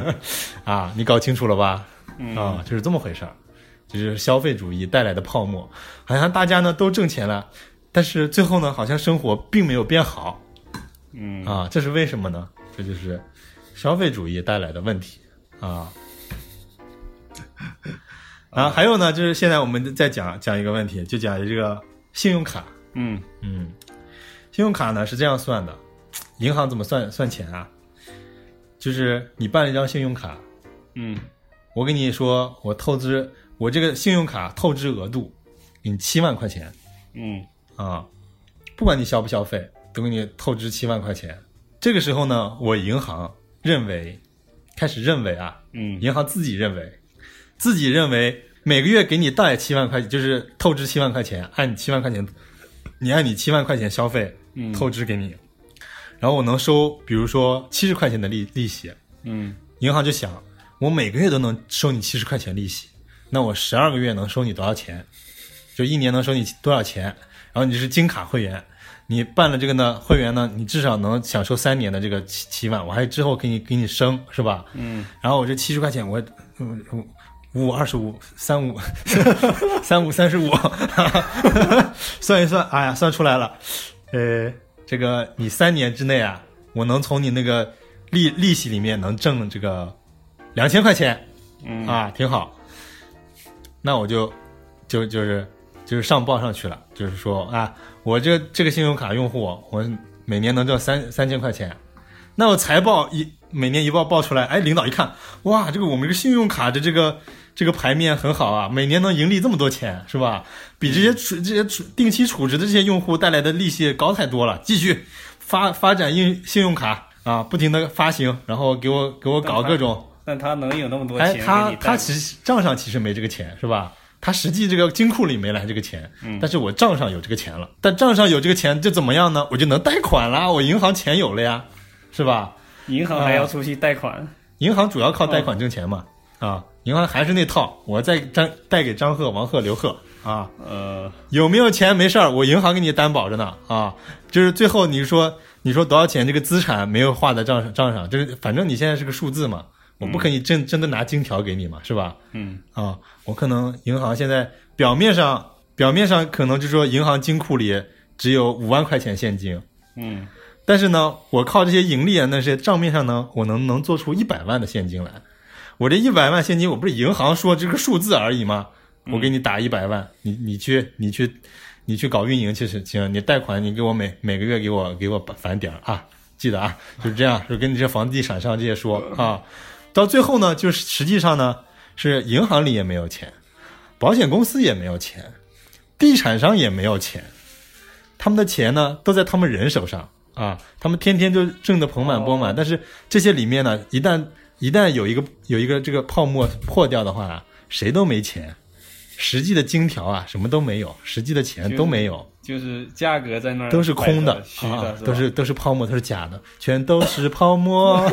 Speaker 3: 啊，你搞清楚了吧？啊，就是这么回事儿。就是消费主义带来的泡沫，好像大家呢都挣钱了，但是最后呢，好像生活并没有变好
Speaker 4: 嗯
Speaker 3: 啊，这是为什么呢？这就是消费主义带来的问题啊。啊，还有呢，就是现在我们再讲讲一个问题，就讲这个信用卡。
Speaker 4: 嗯
Speaker 3: 嗯，信用卡呢是这样算的，银行怎么算算钱啊？就是你办了一张信用卡，
Speaker 4: 嗯。
Speaker 3: 我跟你说，我透支我这个信用卡透支额度给你七万块钱。
Speaker 4: 嗯。
Speaker 3: 啊，不管你消不消费，都给你透支七万块钱。这个时候呢，我银行认为，开始认为啊，
Speaker 4: 嗯。
Speaker 3: 银行自己认为，自己认为每个月给你贷七万块，就是透支七万块钱，按你七万块钱，你按你七万块钱消费
Speaker 4: 嗯。
Speaker 3: 透支给你，然后我能收，比如说七十块钱的利利息，
Speaker 4: 嗯
Speaker 3: 银行就想，我每个月都能收你七十块钱利息，那我十二个月能收你多少钱？就一年能收你多少钱？然后你是金卡会员，你办了这个呢，会员呢，你至少能享受三年的这个七七万，我还之后给你给你升，是吧？
Speaker 4: 嗯
Speaker 3: 然后我这七十块钱，我嗯五五二十五三五 三五三十五，算一算，哎呀，算出来了，呃，这个你三年之内啊，我能从你那个利利息里面能挣这个两千块钱。
Speaker 4: 嗯。
Speaker 3: 啊，挺好。那我就就就是就是上报上去了，就是说啊，我这这个信用卡用户，我每年能挣三三千块钱，那我财报一每年一报报出来，哎，领导一看，哇，这个我们这个信用卡的这个这个牌面很好啊，每年能盈利这么多钱，是吧？比这些储这些储定期储值的这些用户带来的利息高太多了。继续发发展应信用卡啊，不停的发行，然后给我给我搞各种。
Speaker 4: 但他能有那么多
Speaker 3: 哎，
Speaker 4: 钱给
Speaker 3: 他
Speaker 4: 你
Speaker 3: 他其实账上其实没这个钱，是吧？他实际这个金库里没来这个钱，
Speaker 4: 嗯
Speaker 3: 但是我账上有这个钱了。但账上有这个钱就怎么样呢？我就能贷款啦，我银行钱有了呀，是吧？
Speaker 4: 银行还要出去贷款，
Speaker 3: 银行主要靠贷款挣钱嘛，啊，银行还是那套，我再张带给张贺、王贺、刘贺啊，
Speaker 4: 呃，
Speaker 3: 有没有钱没事儿，我银行给你担保着呢啊，就是最后你说你说多少钱，这个资产没有划在账上账上，就是反正你现在是个数字嘛，我不可以真真的拿金条给你嘛，是吧？
Speaker 4: 嗯。
Speaker 3: 啊，我可能银行现在表面上表面上可能就说银行金库里只有五万块钱现金，
Speaker 4: 嗯。
Speaker 3: 但是呢，我靠这些盈利啊，那些账面上呢，我能能做出一百万的现金来。我这一百万现金，我不是银行说这个数字而已吗？我给你打一百万，你你去你去你去搞运营去是行，你贷款你给我每每个月给我给我返点儿啊，记得啊，就是这样，就跟你这房地产商这些说啊。到最后呢，就是实际上呢，是银行里也没有钱，保险公司也没有钱，地产商也没有钱，他们的钱呢都在他们人手上啊，他们天天就挣得盆满钵满。但是这些里面呢，一旦一旦有一个有一个这个泡沫破掉的话，谁都没钱，实际的金条啊什么都没有，实际的钱都没有，
Speaker 4: 就是价格在那儿
Speaker 3: 都是空的。
Speaker 4: 虚
Speaker 3: 啊
Speaker 4: 的，，
Speaker 3: 都是都是泡沫，都是假的，全都是泡沫。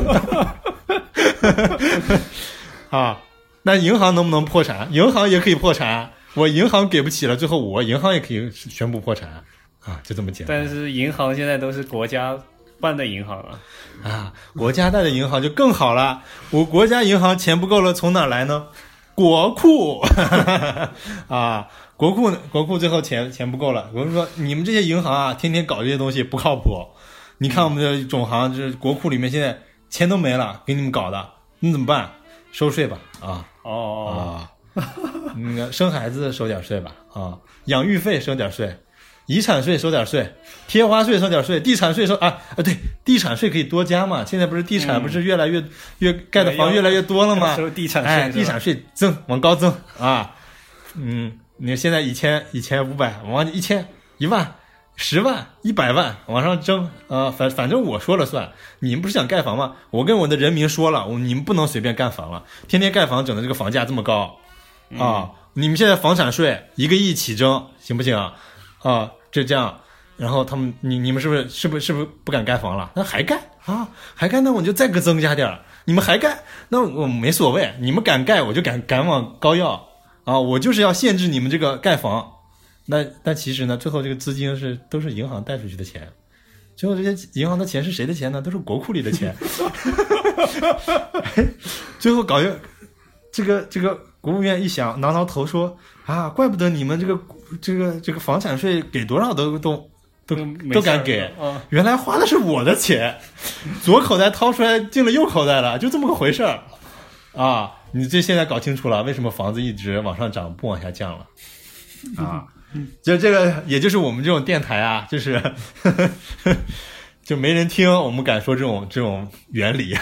Speaker 3: 啊，那银行能不能破产？银行也可以破产，我银行给不起了，最后我银行也可以宣布破产。啊，就这么简单。
Speaker 4: 但是银行现在都是国家办的银行啊，
Speaker 3: 啊，国家贷的银行就更好了。我国家银行钱不够了，从哪儿来呢？国库。啊，国库国库最后钱钱不够了，国库说你们这些银行啊，天天搞这些东西不靠谱。你看我们的总行，就是国库里面现在钱都没了，给你们搞的，你怎么办？收税吧，啊。
Speaker 4: 哦，
Speaker 3: 啊，那个生孩子收点税吧，啊，养育费收点税，遗产税收点税，贴花税收点税，地产税收啊啊，对，地产税可以多加嘛，现在不是地产不是越来越、越盖的房越来越多了吗？
Speaker 4: 收地产税
Speaker 3: 哎，地产税增往高增啊，嗯，你现在一千一千五百往一千一万。十万、一百万往上增，啊、反反正我说了算。你们不是想盖房吗？我跟我的人民说了，我你们不能随便盖房了，天天盖房整的这个房价这么高，啊，你们现在房产税一个亿起征，行不行？啊，啊，就这样，然后他们，你你们是不是是不是是不是不敢盖房了？那还盖啊，还盖，那我就再给增加点儿。你们还盖，那我没所谓，你们敢盖，我就敢敢往高要啊，我就是要限制你们这个盖房。那但其实呢，最后这个资金是都是银行贷出去的钱，最后这些银行的钱是谁的钱呢？都是国库里的钱。最后搞个这个这个国务院一想，挠挠头说啊，怪不得你们这个这个这个房产税给多少都都都都敢给，
Speaker 4: 啊，
Speaker 3: 原来花的是我的钱，左口袋掏出来进了右口袋了，就这么个回事儿啊！你这现在搞清楚了，为什么房子一直往上涨不往下降了啊？就这个，也就是我们这种电台啊，就是 就没人听，我们敢说这种这种原理。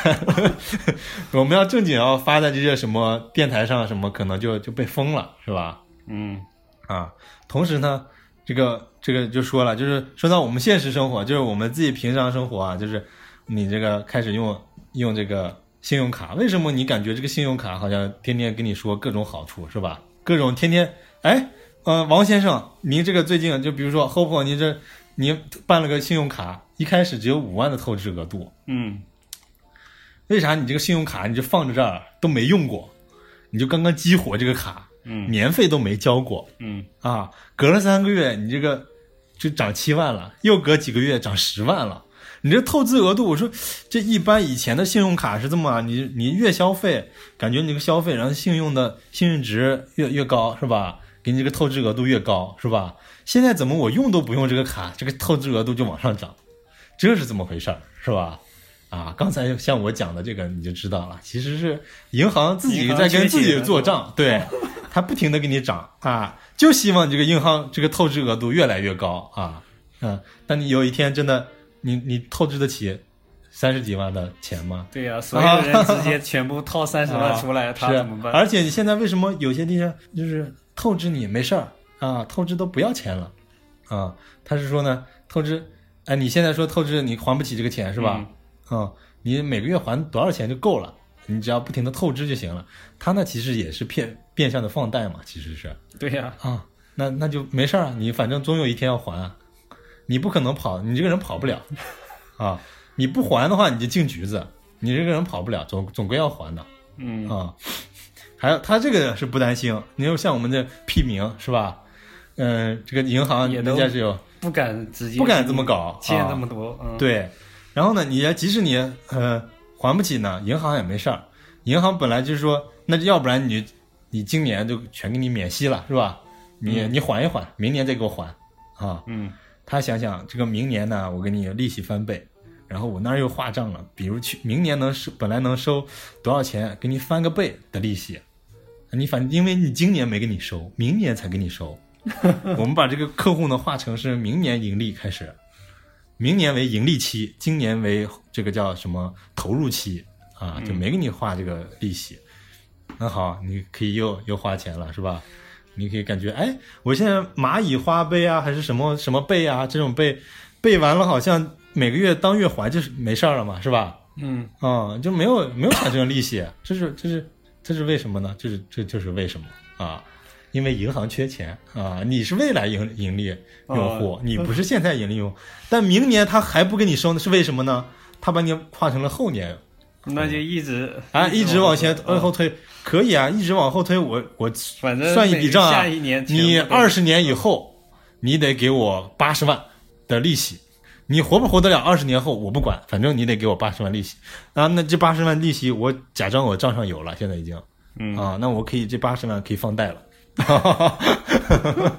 Speaker 3: 我们要正经要发在这些什么电台上，什么可能就就被封了，是吧？
Speaker 4: 嗯
Speaker 3: 啊，同时呢，这个这个就说了，就是说到我们现实生活，就是我们自己平常生活啊，就是你这个开始用用这个信用卡，为什么你感觉这个信用卡好像天天跟你说各种好处是吧？各种天天哎，呃，王先生，您这个最近就比如说 Hope，您这您办了个信用卡，一开始只有五万的透支额度，
Speaker 4: 嗯
Speaker 3: 为啥你这个信用卡你就放在这儿都没用过，你就刚刚激活这个卡，
Speaker 4: 嗯
Speaker 3: 年费都没交过，
Speaker 4: 嗯
Speaker 3: 啊，隔了三个月，你这个就涨七万了，又隔几个月涨十万了。你这透支额度，我说这一般以前的信用卡是这么啊，你你越消费，感觉你这个消费，然后信用的信用值越越高是吧？给你这个透支额度越高是吧？现在怎么我用都不用这个卡，这个透支额度就往上涨，这是怎么回事儿是吧？啊，刚才像我讲的这个你就知道了，其实是银行自己在跟自己做账，对，它不停的给你涨啊，就希望你这个银行这个透支额度越来越高啊，嗯，那你有一天真的你你透支得起三十几万的钱吗？
Speaker 4: 对呀、所有人直接全部掏三十万出来，
Speaker 3: 啊
Speaker 4: 他怎么办？
Speaker 3: 是而且你现在为什么有些地方就是透支你没事儿啊，透支都不要钱了啊？他是说呢，透支，哎，你现在说透支你还不起这个钱是吧？嗯，你每个月还多少钱就够了，你只要不停的透支就行了。他那其实也是变变相的放贷嘛，其实是。
Speaker 4: 对呀、
Speaker 3: 啊，那那就没事儿啊，你反正总有一天要还啊，你不可能跑，你这个人跑不了。啊，你不还的话你就进局子，你这个人跑不了，总总归要还的。
Speaker 4: 嗯。
Speaker 3: 啊，还有他这个是不担心，你有像我们这屁民是吧？嗯、这个银行人家是有
Speaker 4: 不敢直接
Speaker 3: 不敢这么搞
Speaker 4: 欠
Speaker 3: 啊。
Speaker 4: 这么多，嗯，
Speaker 3: 对，然后呢，你即使你呃还不起呢，银行也没事儿，银行本来就是说，那要不然你你今年就全给你免息了是吧？你、你缓一缓，明年再给我还啊。
Speaker 4: 嗯
Speaker 3: 他想想这个明年呢，我给你利息翻倍，然后我那儿又划账了，比如去明年能收本来能收多少钱，给你翻个倍的利息，你反正因为你今年没给你收，明年才给你收。我们把这个客户呢划成是明年盈利开始，明年为盈利期，今年为这个叫什么投入期啊，就没给你划这个利息。那好，你可以又又花钱了是吧？你可以感觉，哎，我现在蚂蚁花呗啊，还是什么什么呗啊，这种呗背完了，好像每个月当月还就是没事儿了嘛，是吧？
Speaker 4: 嗯
Speaker 3: 啊、就没有没有产生利息，这是这是这是为什么呢？这是这就是为什么啊？因为银行缺钱啊，你是未来盈盈利用户，
Speaker 4: 哦
Speaker 3: 你不是现在盈利用户，但明年他还不给你收呢，是为什么呢？他把你划成了后年
Speaker 4: 那就一直
Speaker 3: 啊，一直往前
Speaker 4: 嗯
Speaker 3: 往后推，可以啊，一直往后推，我我
Speaker 4: 反正
Speaker 3: 算一笔账啊你二十年以后，你得给我八十万的利息，你活不活得了二十年后我不管，反正你得给我八十万利息啊。那这八十万利息我假装我账上有了，现在已经
Speaker 4: 嗯
Speaker 3: 啊，那我可以这八十万可以放贷了。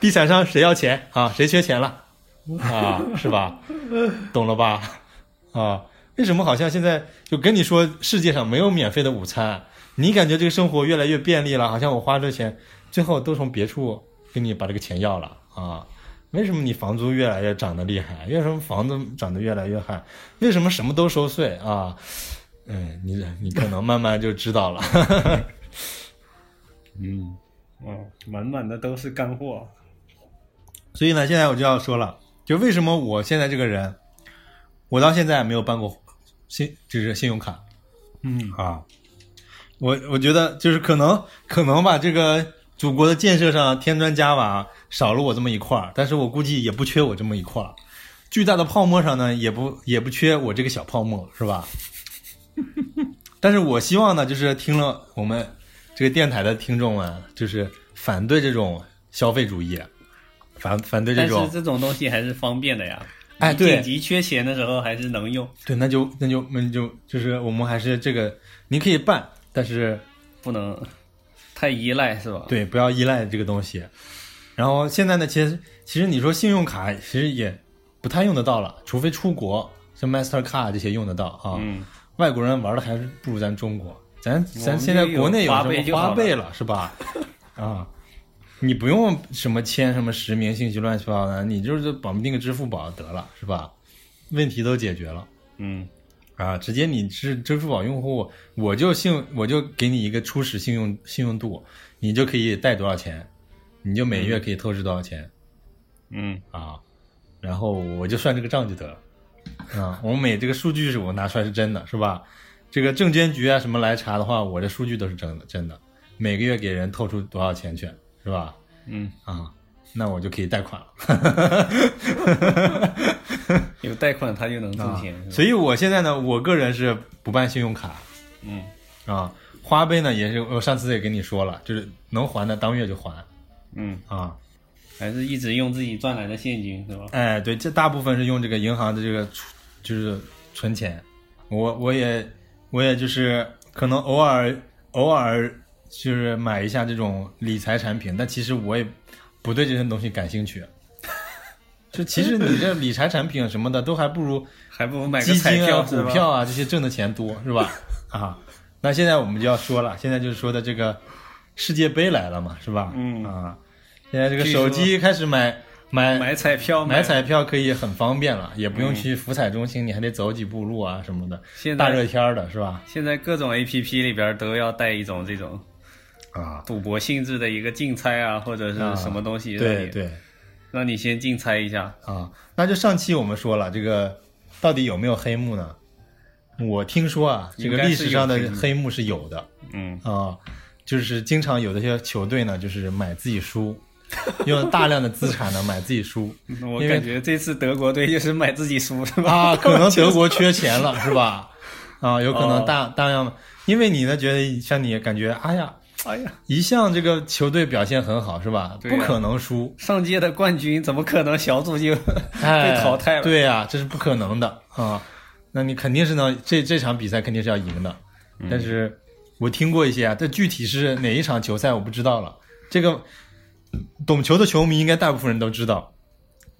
Speaker 3: 地产商谁要钱啊？谁缺钱了啊？是吧？懂了吧？啊，为什么好像现在就跟你说世界上没有免费的午餐？你感觉这个生活越来越便利了，好像我花这钱，最后都从别处给你把这个钱要了啊？为什么你房租越来越涨得厉害？为什么房子涨得越来越嗨？为什么什么都收税啊？嗯，你你可能慢慢就知道了。
Speaker 4: 嗯，哦，满满的都是干货。
Speaker 3: 所以呢，现在我就要说了，就为什么我现在这个人，我到现在没有办过信，就是信用卡
Speaker 4: 嗯
Speaker 3: 啊。我我觉得就是可能可能吧，这个祖国的建设上添砖加瓦少了我这么一块儿，但是我估计也不缺我这么一块儿。巨大的泡沫上呢，也不也不缺我这个小泡沫，是吧？但是我希望呢，就是听了我们这个电台的听众们，就是反对这种消费主义，反反对这种
Speaker 4: 但是这种东西还是方便的呀。
Speaker 3: 哎对
Speaker 4: 紧急缺钱的时候还是能用，
Speaker 3: 对，那就那就那就就是我们还是这个，你可以办，但是
Speaker 4: 不能太依赖，是吧？，
Speaker 3: 对不要依赖这个东西。然后现在呢，其实其实你说信用卡其实也不太用得到了，除非出国，像 Mastercard 这些用得到啊。
Speaker 4: 嗯，
Speaker 3: 外国人玩的还是不如咱中国，咱咱现在国内有什么
Speaker 4: 花呗了
Speaker 3: 是吧？啊，你不用什么签什么实名信息乱七八糟的，你就是绑定个支付宝得了是吧？问题都解决了。
Speaker 4: 嗯，
Speaker 3: 啊，直接你是支付宝用户，我就信我就给你一个初始信用信用度，你就可以贷多少钱，你就每月可以透支多少钱、
Speaker 4: 嗯，
Speaker 3: 啊，然后我就算这个账就得了 啊。我每这个数据是我拿出来是真的，是吧？这个证监局啊什么来查的话，我这数据都是真的真的，每个月给人透出多少钱去，是吧？
Speaker 4: 嗯，
Speaker 3: 啊，那我就可以贷款了。
Speaker 4: 有贷款他就能挣
Speaker 3: 啊
Speaker 4: 钱，
Speaker 3: 所以我现在呢，我个人是不办信用卡，
Speaker 4: 嗯
Speaker 3: 啊，花呗呢也是，我上次也跟你说了，就是能还的当月就还
Speaker 4: 嗯，
Speaker 3: 啊。
Speaker 4: 还是一直用自己赚来的现金，是吧？
Speaker 3: 哎，对，这大部分是用这个银行的这个储，就是存钱。我我也我也就是可能偶尔偶尔就是买一下这种理财产品，但其实我也不对这些东西感兴趣。就其实你这理财产品什么的，都还不如
Speaker 4: 还不如买
Speaker 3: 基金啊、
Speaker 4: 票，
Speaker 3: 股票啊这些挣的钱多，是吧？啊，那现在我们就要说了，现在就是说的这个世界杯来了嘛，是吧？
Speaker 4: 嗯
Speaker 3: 啊，现在这个手机开始买买
Speaker 4: 买彩票，
Speaker 3: 买彩票可以很方便了，也不用去福彩中心，你还得走几步路啊什么的。
Speaker 4: 现在
Speaker 3: 大热天儿的是吧？
Speaker 4: 现在各种 A P P 里边都要带一种这种
Speaker 3: 啊，
Speaker 4: 赌博性质的一个竞猜啊，或者
Speaker 3: 啊
Speaker 4: 是什么东西，
Speaker 3: 对对
Speaker 4: 让你先竞猜一下。
Speaker 3: 啊，那就上期我们说了，这个到底有没有黑幕呢？我听说啊，这个历史上的
Speaker 4: 黑幕
Speaker 3: 是有的
Speaker 4: 嗯，
Speaker 3: 啊，就是经常有的些球队呢，就是买自己输，用大量的资产呢买自己输
Speaker 4: 我感觉这次德国队就是买自己输，是吧？
Speaker 3: 啊，可能德国缺钱了是吧？啊，有可能
Speaker 4: 哦
Speaker 3: 大大量，因为你呢觉得像你感觉，哎呀，
Speaker 4: 哎呀，
Speaker 3: 一向这个球队表现很好是吧？不可能输，
Speaker 4: 上届的冠军怎么可能小组就
Speaker 3: 哎，
Speaker 4: 被淘汰了？
Speaker 3: 对呀、这是不可能的啊。那你肯定是呢，这这场比赛肯定是要赢的。
Speaker 4: 嗯
Speaker 3: 但是我听过一些啊，这具体是哪一场球赛我不知道了。这个懂球的球迷应该大部分人都知道，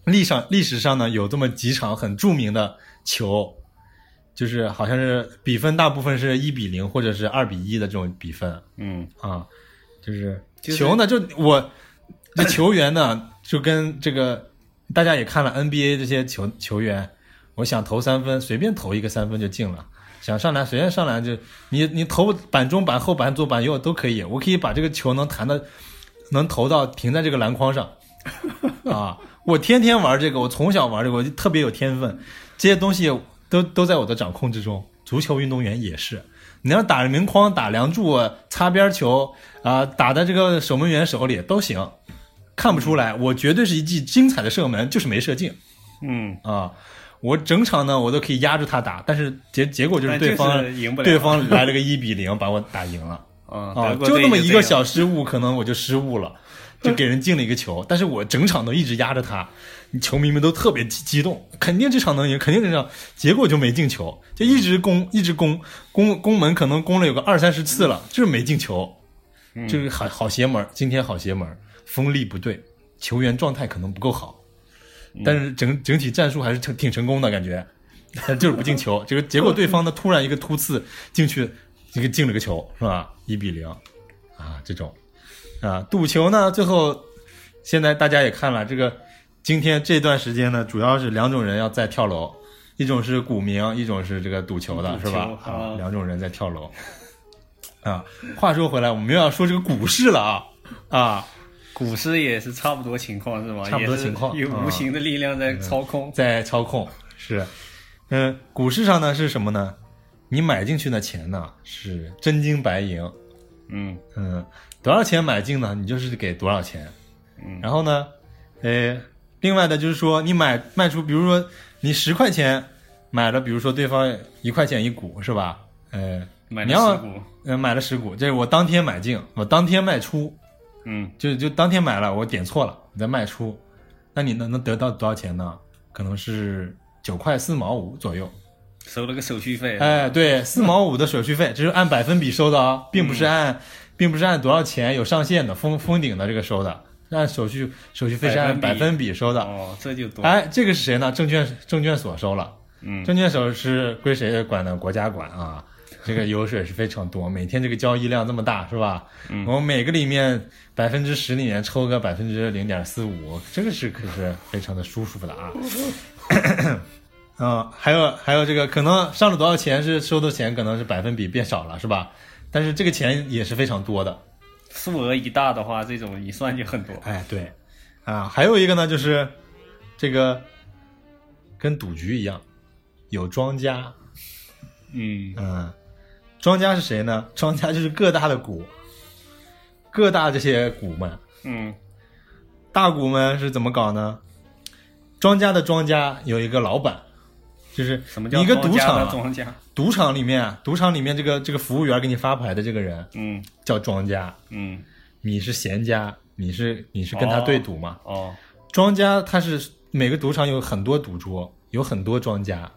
Speaker 3: 历上历史上呢有这么几场很著名的球，就是好像是比分大部分是一比零或者是二比一的这种比分。
Speaker 4: 嗯，
Speaker 3: 啊，就是球呢，就我这球员呢，就跟这个大家也看了 NBA 这些球球员，我想投三分，随便投一个三分就进了。想上篮随便上篮就你你投板中板后板左板右都可以，我可以把这个球能弹的能投到停在这个篮筐上 啊！我天天玩这个，我从小玩这个，我就特别有天分，这些东西都都在我的掌控之中。足球运动员也是，你要打门框、打梁柱、擦边球啊、打在这个守门员手里都行，看不出来。我绝对是一记精彩的射门，就是没射进
Speaker 4: 嗯，
Speaker 3: 啊！我整场呢，我都可以压住他打，但是结结果就是对方
Speaker 4: 是赢不了
Speaker 3: 对方来了个一比零，把我打赢了。
Speaker 4: 啊
Speaker 3: 啊，就那么一个小失误，可能我就失误了。就给人进了一个球，但是我整场都一直压着他，球迷们都特别激激动，肯定这场能赢，肯定这场，结果就没进球，就一直攻，一直攻，攻攻门可能攻了有个二三十次了，就是没进球，就是好好邪门儿，今天好邪门儿，风力不对，球员状态可能不够好，但是整整体战术还是挺挺成功的感觉，但就是不进球，这 个结果对方呢突然一个突刺进去，这个进了个球是吧？一比零，啊，这种。啊赌球呢，最后现在大家也看了，这个今天这段时间呢，主要是两种人要在跳楼，一种是股民，一种是这个赌球的，
Speaker 4: 球
Speaker 3: 是吧？啊
Speaker 4: 啊，
Speaker 3: 两种人在跳楼。啊，话说回来，我们又要说这个股市了啊啊，
Speaker 4: 股市也是差不多情况是吗？
Speaker 3: 差不多情况
Speaker 4: 有
Speaker 3: 嗯
Speaker 4: 无形的力量在操控。
Speaker 3: 在操控是，嗯，股市上呢是什么呢？你买进去的钱呢是真金白银，
Speaker 4: 嗯
Speaker 3: 嗯，多少钱买进呢？你就是给多少钱。
Speaker 4: 嗯
Speaker 3: 然后呢，呃，另外的就是说，你买卖出，比如说你十块钱买了，比如说对方一块钱一股是吧？呃，
Speaker 4: 买了十股，
Speaker 3: 呃买了十股，这是我当天买进，我当天卖出，
Speaker 4: 嗯
Speaker 3: 就就当天买了，我点错了，你再卖出，那你能能得到多少钱呢？可能是九块四毛五左右。
Speaker 4: 收了个手续费。
Speaker 3: 哎，对，四毛五的手续费，这是按百分比收的啊，并不是按，并不是按多少钱有上限的封封顶的这个收的，是按手续手续费是按百
Speaker 4: 百分比
Speaker 3: 分比收的。
Speaker 4: 哦，这就多。
Speaker 3: 哎，这个是谁呢？证券证券所收了，
Speaker 4: 嗯
Speaker 3: 证券所是归谁管呢？国家管啊，这个油水是非常多，每天这个交易量这么大，是吧？
Speaker 4: 嗯
Speaker 3: 我们每个里面百分之十里面抽个百分之零点四五，这个是可是非常的舒服的啊。嗯，还有还有这个可能上了多少钱是收的钱可能是百分比变少了，是吧？但是这个钱也是非常多的。
Speaker 4: 数额一大的话，这种一算就很多。
Speaker 3: 哎，对，啊，还有一个呢，就是这个跟赌局一样，有庄家，
Speaker 4: 嗯
Speaker 3: 嗯，庄家是谁呢？庄家就是各大的股，各大这些股们，
Speaker 4: 嗯
Speaker 3: 大股们是怎么搞呢？庄家的庄家有一个老板，就是
Speaker 4: 什么叫
Speaker 3: 一个赌场啊，
Speaker 4: 的庄家？
Speaker 3: 赌场里面啊，赌场里面这个这个服务员给你发牌的这个人
Speaker 4: 嗯。
Speaker 3: 叫庄家，
Speaker 4: 嗯。
Speaker 3: 你是闲家，你是你是跟他对赌嘛？
Speaker 4: 哦
Speaker 3: 庄家他是每个赌场有很多赌桌，有很多庄家，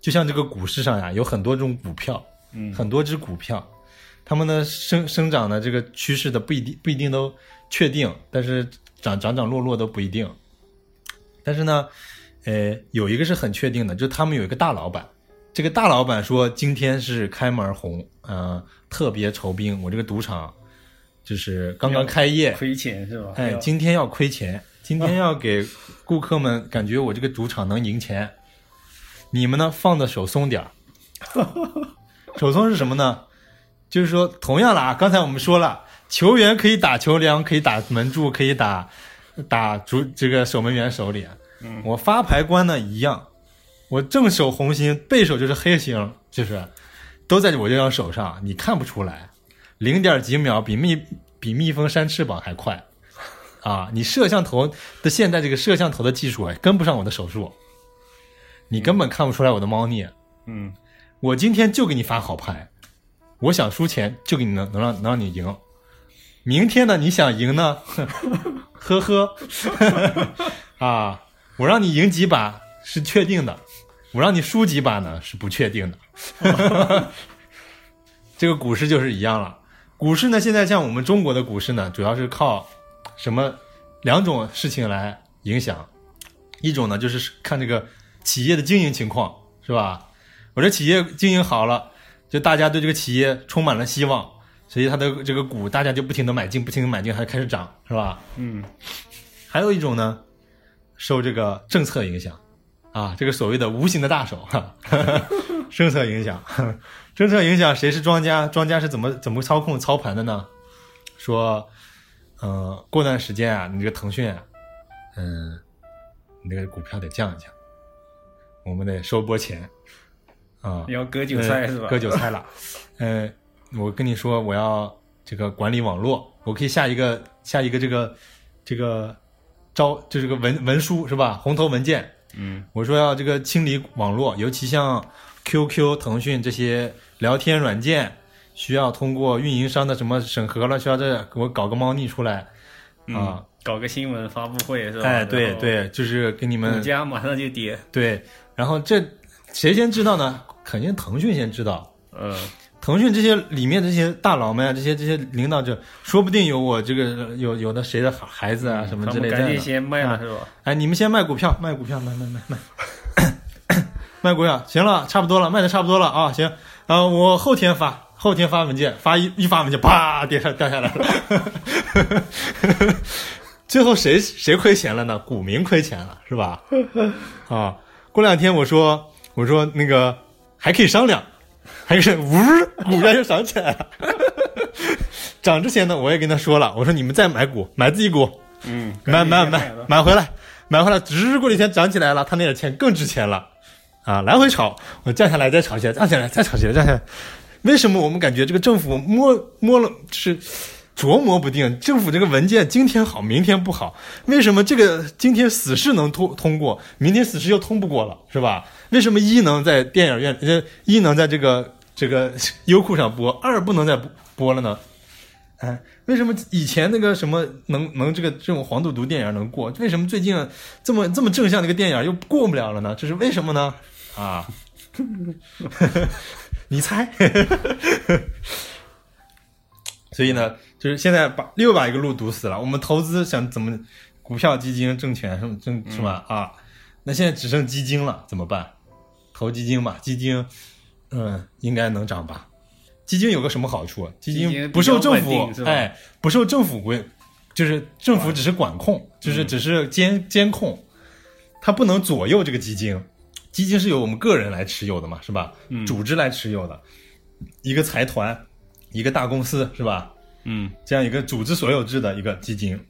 Speaker 3: 就像这个股市上呀，有很多种股票，
Speaker 4: 嗯。
Speaker 3: 很多只股票，他们的生生长的这个趋势的不一定不一定都确定，但是涨涨涨落落都不一定。但是呢，呃，有一个是很确定的，就是他们有一个大老板，这个大老板说今天是开门红，呃，特别酬宾，我这个赌场就是刚刚开业，
Speaker 4: 亏钱是吧？
Speaker 3: 哎，今天要亏钱，今天要给顾客们感觉我这个赌场能赢钱，你们呢放的手松点儿。手松是什么呢？就是说，同样了啊，刚才我们说了，球员可以打球梁，可以打门柱，可以打打主这个守门员手里。
Speaker 4: 嗯
Speaker 3: 我发牌官呢一样，我正手红心，背手就是黑星，就是都在我这张手上，你看不出来，零点几秒比蜜比蜜蜂扇翅膀还快。啊！你摄像头的现在这个摄像头的技术哎，跟不上我的手速，你根本看不出来我的猫腻。
Speaker 4: 嗯。
Speaker 3: 我今天就给你发好牌，我想输钱就给你能能让能让你赢，明天呢你想赢呢，呵呵，啊，我让你赢几把是确定的，我让你输几把呢是不确定的。这个股市就是一样了，股市呢现在像我们中国的股市呢，主要是靠什么两种事情来影响，一种呢就是看这个企业的经营情况，是吧？我这企业经营好了，就大家对这个企业充满了希望，所以它的这个股大家就不停的买进，不停的买进，还开始涨，是吧？
Speaker 4: 嗯
Speaker 3: 还有一种呢，受这个政策影响，啊，这个所谓的无形的大手哈，政策影响，政策影响谁是庄家？庄家是怎么怎么操控操盘的呢？说，呃，过段时间啊，你这个腾讯啊，嗯，你这个股票得降一降，我们得收波钱，啊，你
Speaker 4: 要割韭菜是吧？
Speaker 3: 呃割韭菜了。嗯，我跟你说，我要这个管理网络，我可以下一个下一个这个这个招，就这个文文书是吧？红头文件，
Speaker 4: 嗯
Speaker 3: 我说要这个清理网络，尤其像 QQ、腾讯这些聊天软件，需要通过运营商的什么审核了，需要这给我搞个猫腻出来。啊。
Speaker 4: 搞个新闻发布会是吧？
Speaker 3: 哎，对，对，就是给你们
Speaker 4: 股
Speaker 3: 们
Speaker 4: 价马上就跌。
Speaker 3: 对，然后这谁先知道呢？肯定腾讯先知道。
Speaker 4: 嗯，
Speaker 3: 腾讯这些里面这些大佬们啊，这些这些领导者，说不定有我这个有有的谁的孩子啊什么之类的。
Speaker 4: 们赶紧先卖
Speaker 3: 啊
Speaker 4: 了是吧？
Speaker 3: 哎，你们先卖股票，卖股票，卖卖卖卖，卖股票，行了，差不多了，卖的差不多了啊，行，啊、我后天发，后天发文件，发一一发文件，啪，跌下掉下来了。最后谁谁亏钱了呢？股民亏钱了，是吧？啊，过两天我说我说那个还可以商量，还是呜，股价就涨起来了。涨之前呢，我也跟他说了，我说你们再买股，买自己股，
Speaker 4: 嗯，
Speaker 3: 买买买买回来，买回来，直过几天涨起来了，他那点钱更值钱了，啊，来回炒，我降下来再炒起来，降下来再炒起来，降下来。为什么我们感觉这个政府摸摸了是琢磨不定？政府这个文件今天好，明天不好，为什么这个今天死士能通通过，明天死士又通不过了，是吧？为什么一能在电影院，呃，一能在这个这个优酷上播，二不能再播播了呢？哎，为什么以前那个什么能能这个这种黄赌毒电影能过？为什么最近这么这么正向的一个电影又过不了了呢？这是为什么呢？啊，你猜？所以呢，就是现在把又把一个路堵死了。我们投资想怎么股票、基金、证券什么证是吧？啊，那现在只剩基金了，怎么办？投基金吧，基金，嗯，应该能涨吧？基金有个什么好处？基
Speaker 4: 基金
Speaker 3: 金不受政府哎，不受政府规，就是政府只是管控，就是只是监监控，它不能左右这个基金。基金是由我们个人来持有的嘛，是吧？嗯组织来持有的，一个财团，一个大公司，是吧？
Speaker 4: 嗯
Speaker 3: 这样一个组织所有制的一个基金。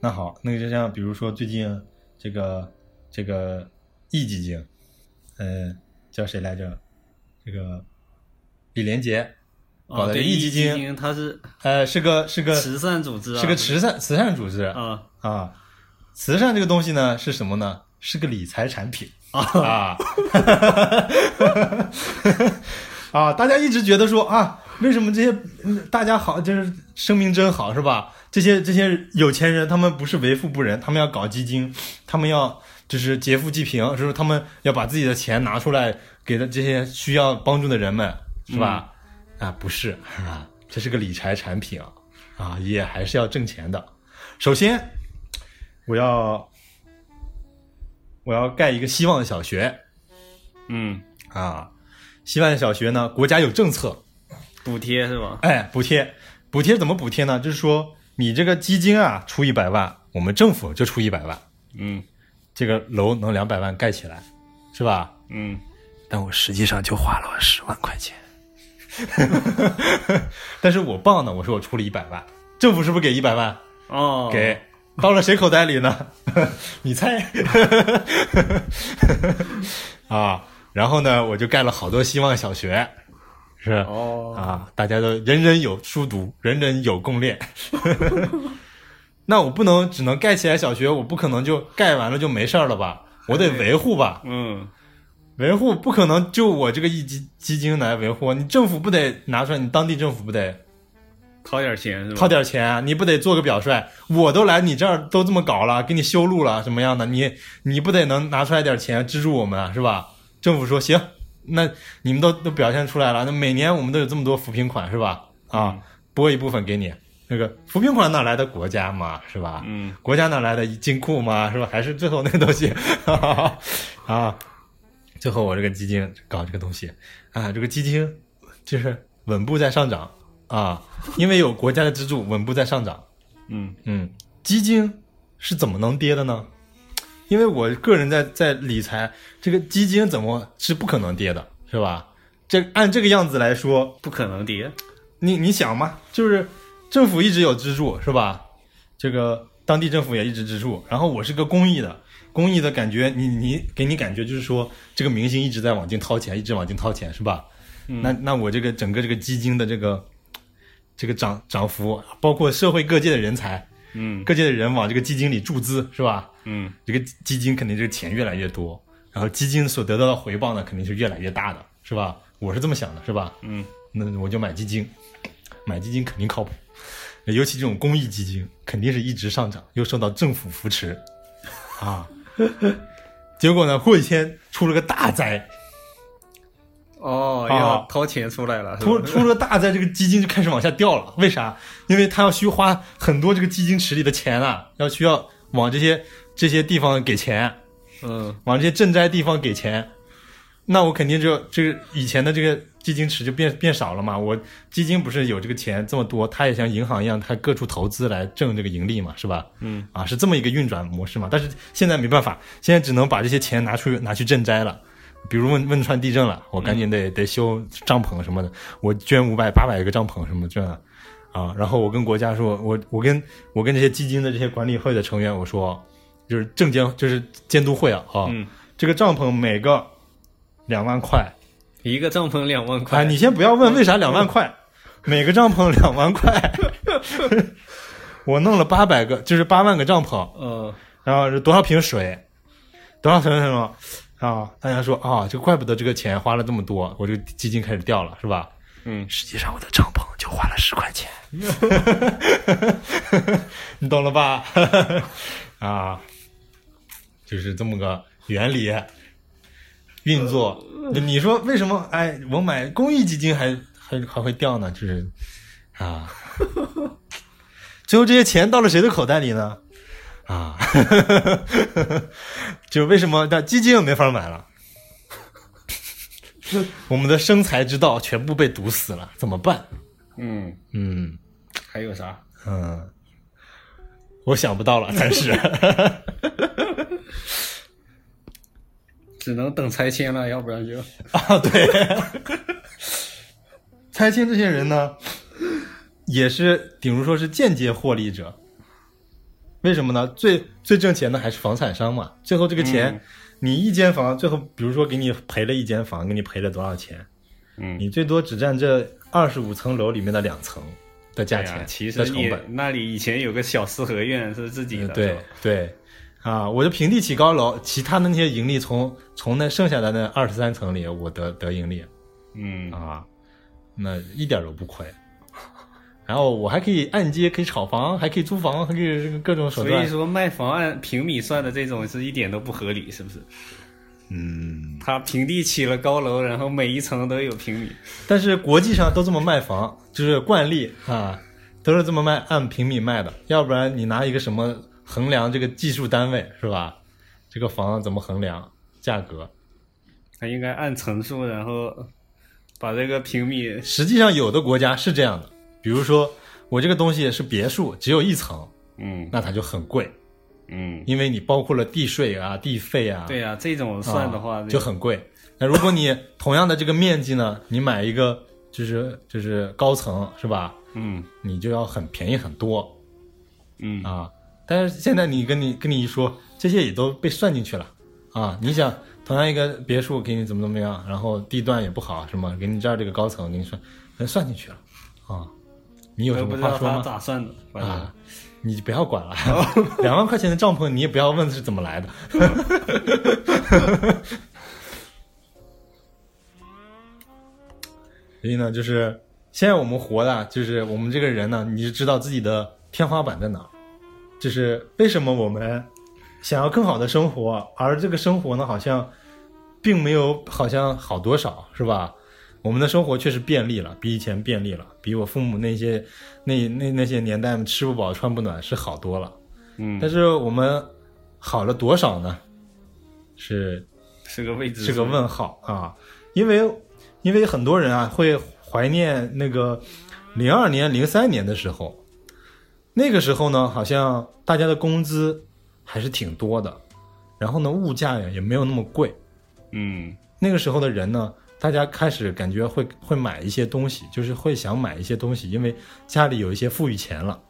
Speaker 3: 那好，那个就像比如说最近这个这个 E 基金，呃，叫谁来着？这个李连杰搞
Speaker 4: 哦，
Speaker 3: 的
Speaker 4: 对
Speaker 3: E 基
Speaker 4: 基
Speaker 3: 金，
Speaker 4: 他是
Speaker 3: 呃，是个是个
Speaker 4: 慈善组织啊，
Speaker 3: 是个慈善慈善组织
Speaker 4: 啊，
Speaker 3: 啊。慈善这个东西呢是什么呢？是个理财产品 啊啊！大家一直觉得说啊，为什么这些嗯大家好，就是生命真好是吧？这些这些有钱人，他们不是为富不仁，他们要搞基金，他们要就是劫富济贫，就是？他们要把自己的钱拿出来给的这些需要帮助的人们，是吧？啊，不是啊，这是个理财产品啊，啊，也还是要挣钱的。首先，我要我要盖一个希望小学
Speaker 4: 嗯，
Speaker 3: 啊，希望小学呢，国家有政策，
Speaker 4: 补贴是吧？
Speaker 3: 哎，补贴，补贴怎么补贴呢？就是说你这个基金啊出一百万，我们政府就出一百万，
Speaker 4: 嗯
Speaker 3: 这个楼能两百万盖起来，是吧？
Speaker 4: 嗯，
Speaker 3: 但我实际上就花了十万块钱，但是我报呢，我说我出了一百万，政府是不是给一百万？
Speaker 4: 哦，
Speaker 3: 给，到了谁口袋里呢？你猜？啊，然后呢，我就盖了好多希望小学，是
Speaker 4: 哦，
Speaker 3: 啊，大家都人人有书读，人人有共练。那我不能只能盖起来小学，我不可能就盖完了就没事儿了吧？我得维护吧，
Speaker 4: 嗯，
Speaker 3: 维护不可能就我这个一基基金来维护，你政府不得拿出来，你当地政府不得
Speaker 4: 掏点钱是吧？
Speaker 3: 掏点钱啊，你不得做个表率？我都来你这儿都这么搞了，给你修路了，什么样的？你你不得能拿出来点钱资助我们啊，是吧？政府说行，那你们都都表现出来了，那每年我们都有这么多扶贫款，是吧？啊，拨一部分给你。那个扶贫款哪来的国家嘛，是吧？
Speaker 4: 嗯，
Speaker 3: 国家哪来的金库嘛，是吧？还是最后那个东西 啊？最后我这个基金搞这个东西啊，这个基金就是稳步在上涨啊，因为有国家的资助，稳步在上涨。
Speaker 4: 嗯
Speaker 3: 嗯，基金是怎么能跌的呢？因为我个人在在理财，这个基金怎么是不可能跌的，是吧？这按这个样子来说，
Speaker 4: 不可能跌，
Speaker 3: 你你想嘛，就是政府一直有资助，是吧？这个当地政府也一直资助，然后我是个公益的，公益的感觉，你你给你感觉就是说，这个明星一直在往进掏钱，一直往进掏钱，是吧？那那我这个整个这个基金的这个这个涨涨幅，包括社会各界的人才，
Speaker 4: 嗯
Speaker 3: 各界的人往这个基金里注资，是吧？
Speaker 4: 嗯
Speaker 3: 这个基金肯定这个钱越来越多，然后基金所得到的回报呢，肯定是越来越大的，是吧？我是这么想的，是吧？
Speaker 4: 嗯，
Speaker 3: 那我就买基金，买基金肯定靠谱。尤其这种公益基金，肯定是一直上涨，又受到政府扶持，啊，结果呢，过几天出了个大灾，
Speaker 4: 哦，
Speaker 3: 啊
Speaker 4: 要掏钱出来了，
Speaker 3: 出出了个大灾，这个基金就开始往下掉了。为啥？因为他要需花很多这个基金池里的钱啊，要需要往这些这些地方给钱，
Speaker 4: 嗯
Speaker 3: 往这些赈灾地方给钱，那我肯定就这个以前的这个基金池就变变少了嘛。我基金不是有这个钱这么多，它也像银行一样，它各处投资来挣这个盈利嘛，是吧？
Speaker 4: 嗯
Speaker 3: 啊，是这么一个运转模式嘛。但是现在没办法，现在只能把这些钱拿出拿去赈灾了。比如汶汶川地震了，我赶紧得、得修帐篷什么的，我捐五百八百个帐篷什么这样啊。然后我跟国家说，我我跟我跟这些基金的这些管理会的成员我说，就是证监就是监督会啊啊，
Speaker 4: 嗯，
Speaker 3: 这个帐篷每个两万块，
Speaker 4: 一个帐篷两万
Speaker 3: 啊，
Speaker 4: 块，
Speaker 3: 你先不要问为啥两万块，每个帐篷两万块，我弄了八百个，就是八万个帐篷，
Speaker 4: 嗯。
Speaker 3: 然后是多少瓶水，多少瓶什么啊？大家说啊，就怪不得这个钱花了这么多，我这个基金开始掉了，是吧？
Speaker 4: 嗯，
Speaker 3: 实际上我的帐篷就花了十块钱，你懂了吧？啊，就是这么个原理运作。你说为什么？哎，我买公益基金还还还会掉呢？就是啊，最后这些钱到了谁的口袋里呢？啊，就为什么但基金又没法买了？我们的生财之道全部被堵死了，怎么办？
Speaker 4: 嗯，
Speaker 3: 嗯
Speaker 4: 还有啥？
Speaker 3: 嗯，我想不到了，但是
Speaker 4: 只能等拆迁了，要不然就
Speaker 3: 啊，对，拆迁这些人呢，也是，比如说是间接获利者。为什么呢？最最挣钱的还是房产商嘛。最后这个钱，
Speaker 4: 嗯
Speaker 3: 你一间房，最后比如说给你赔了一间房，给你赔了多少钱？
Speaker 4: 嗯，
Speaker 3: 你最多只占这二十五层楼里面的两层的价钱，
Speaker 4: 其实
Speaker 3: 本。
Speaker 4: 那里以前有个小四合院是自己的，
Speaker 3: 对对，啊，我就平地起高楼，其他的那些盈利从从那剩下的那二十三层里，我得得盈利
Speaker 4: 嗯
Speaker 3: 啊，那一点都不亏。然后我还可以按揭，可以炒房，还可以租房，还可以这个各种手段
Speaker 4: 所以。说卖房按平米算的这种是一点都不合理，是不是？
Speaker 3: 嗯，
Speaker 4: 他平地起了高楼，然后每一层都有平米，
Speaker 3: 但是国际上都这么卖房，就是惯例啊，都是这么卖，按平米卖的。要不然你拿一个什么衡量这个技术单位是吧？这个房怎么衡量价格？
Speaker 4: 它应该按层数，然后把这个平米，
Speaker 3: 实际上有的国家是这样的，比如说我这个东西是别墅，只有一层，
Speaker 4: 嗯
Speaker 3: 那它就很贵，
Speaker 4: 嗯，
Speaker 3: 因为你包括了地税啊、地费啊，
Speaker 4: 对呀、这种算的话、
Speaker 3: 啊就很贵。那如果你同样的这个面积呢，你买一个就是就是高层是吧？
Speaker 4: 嗯
Speaker 3: 你就要很便宜很多
Speaker 4: 嗯
Speaker 3: 啊。但是现在你跟你跟你一说，这些也都被算进去了啊。你想同样一个别墅给你怎么怎么样，然后地段也不好，什么给你这儿这个高层给你算，全算进去了啊。你有什么话说吗？
Speaker 4: 咋算的，
Speaker 3: 啊，你不要管了，两万块钱的帐篷你也不要问是怎么来的。所以呢，就是现在我们活的，就是我们这个人呢，你就知道自己的天花板在哪儿。就是为什么我们想要更好的生活，而这个生活呢，好像并没有好像好多少，是吧？我们的生活确实便利了，比以前便利了，比我父母那些那那那些年代吃不饱穿不暖是好多了。
Speaker 4: 嗯，
Speaker 3: 但是我们好了多少呢？是
Speaker 4: 是个未知，
Speaker 3: 是个问号啊，因为因为很多人啊会怀念那个零二年、零三年的时候，那个时候呢，好像大家的工资还是挺多的，然后呢，物价呀也没有那么贵。
Speaker 4: 嗯
Speaker 3: 那个时候的人呢，大家开始感觉会会买一些东西，就是会想买一些东西，因为家里有一些富裕钱了。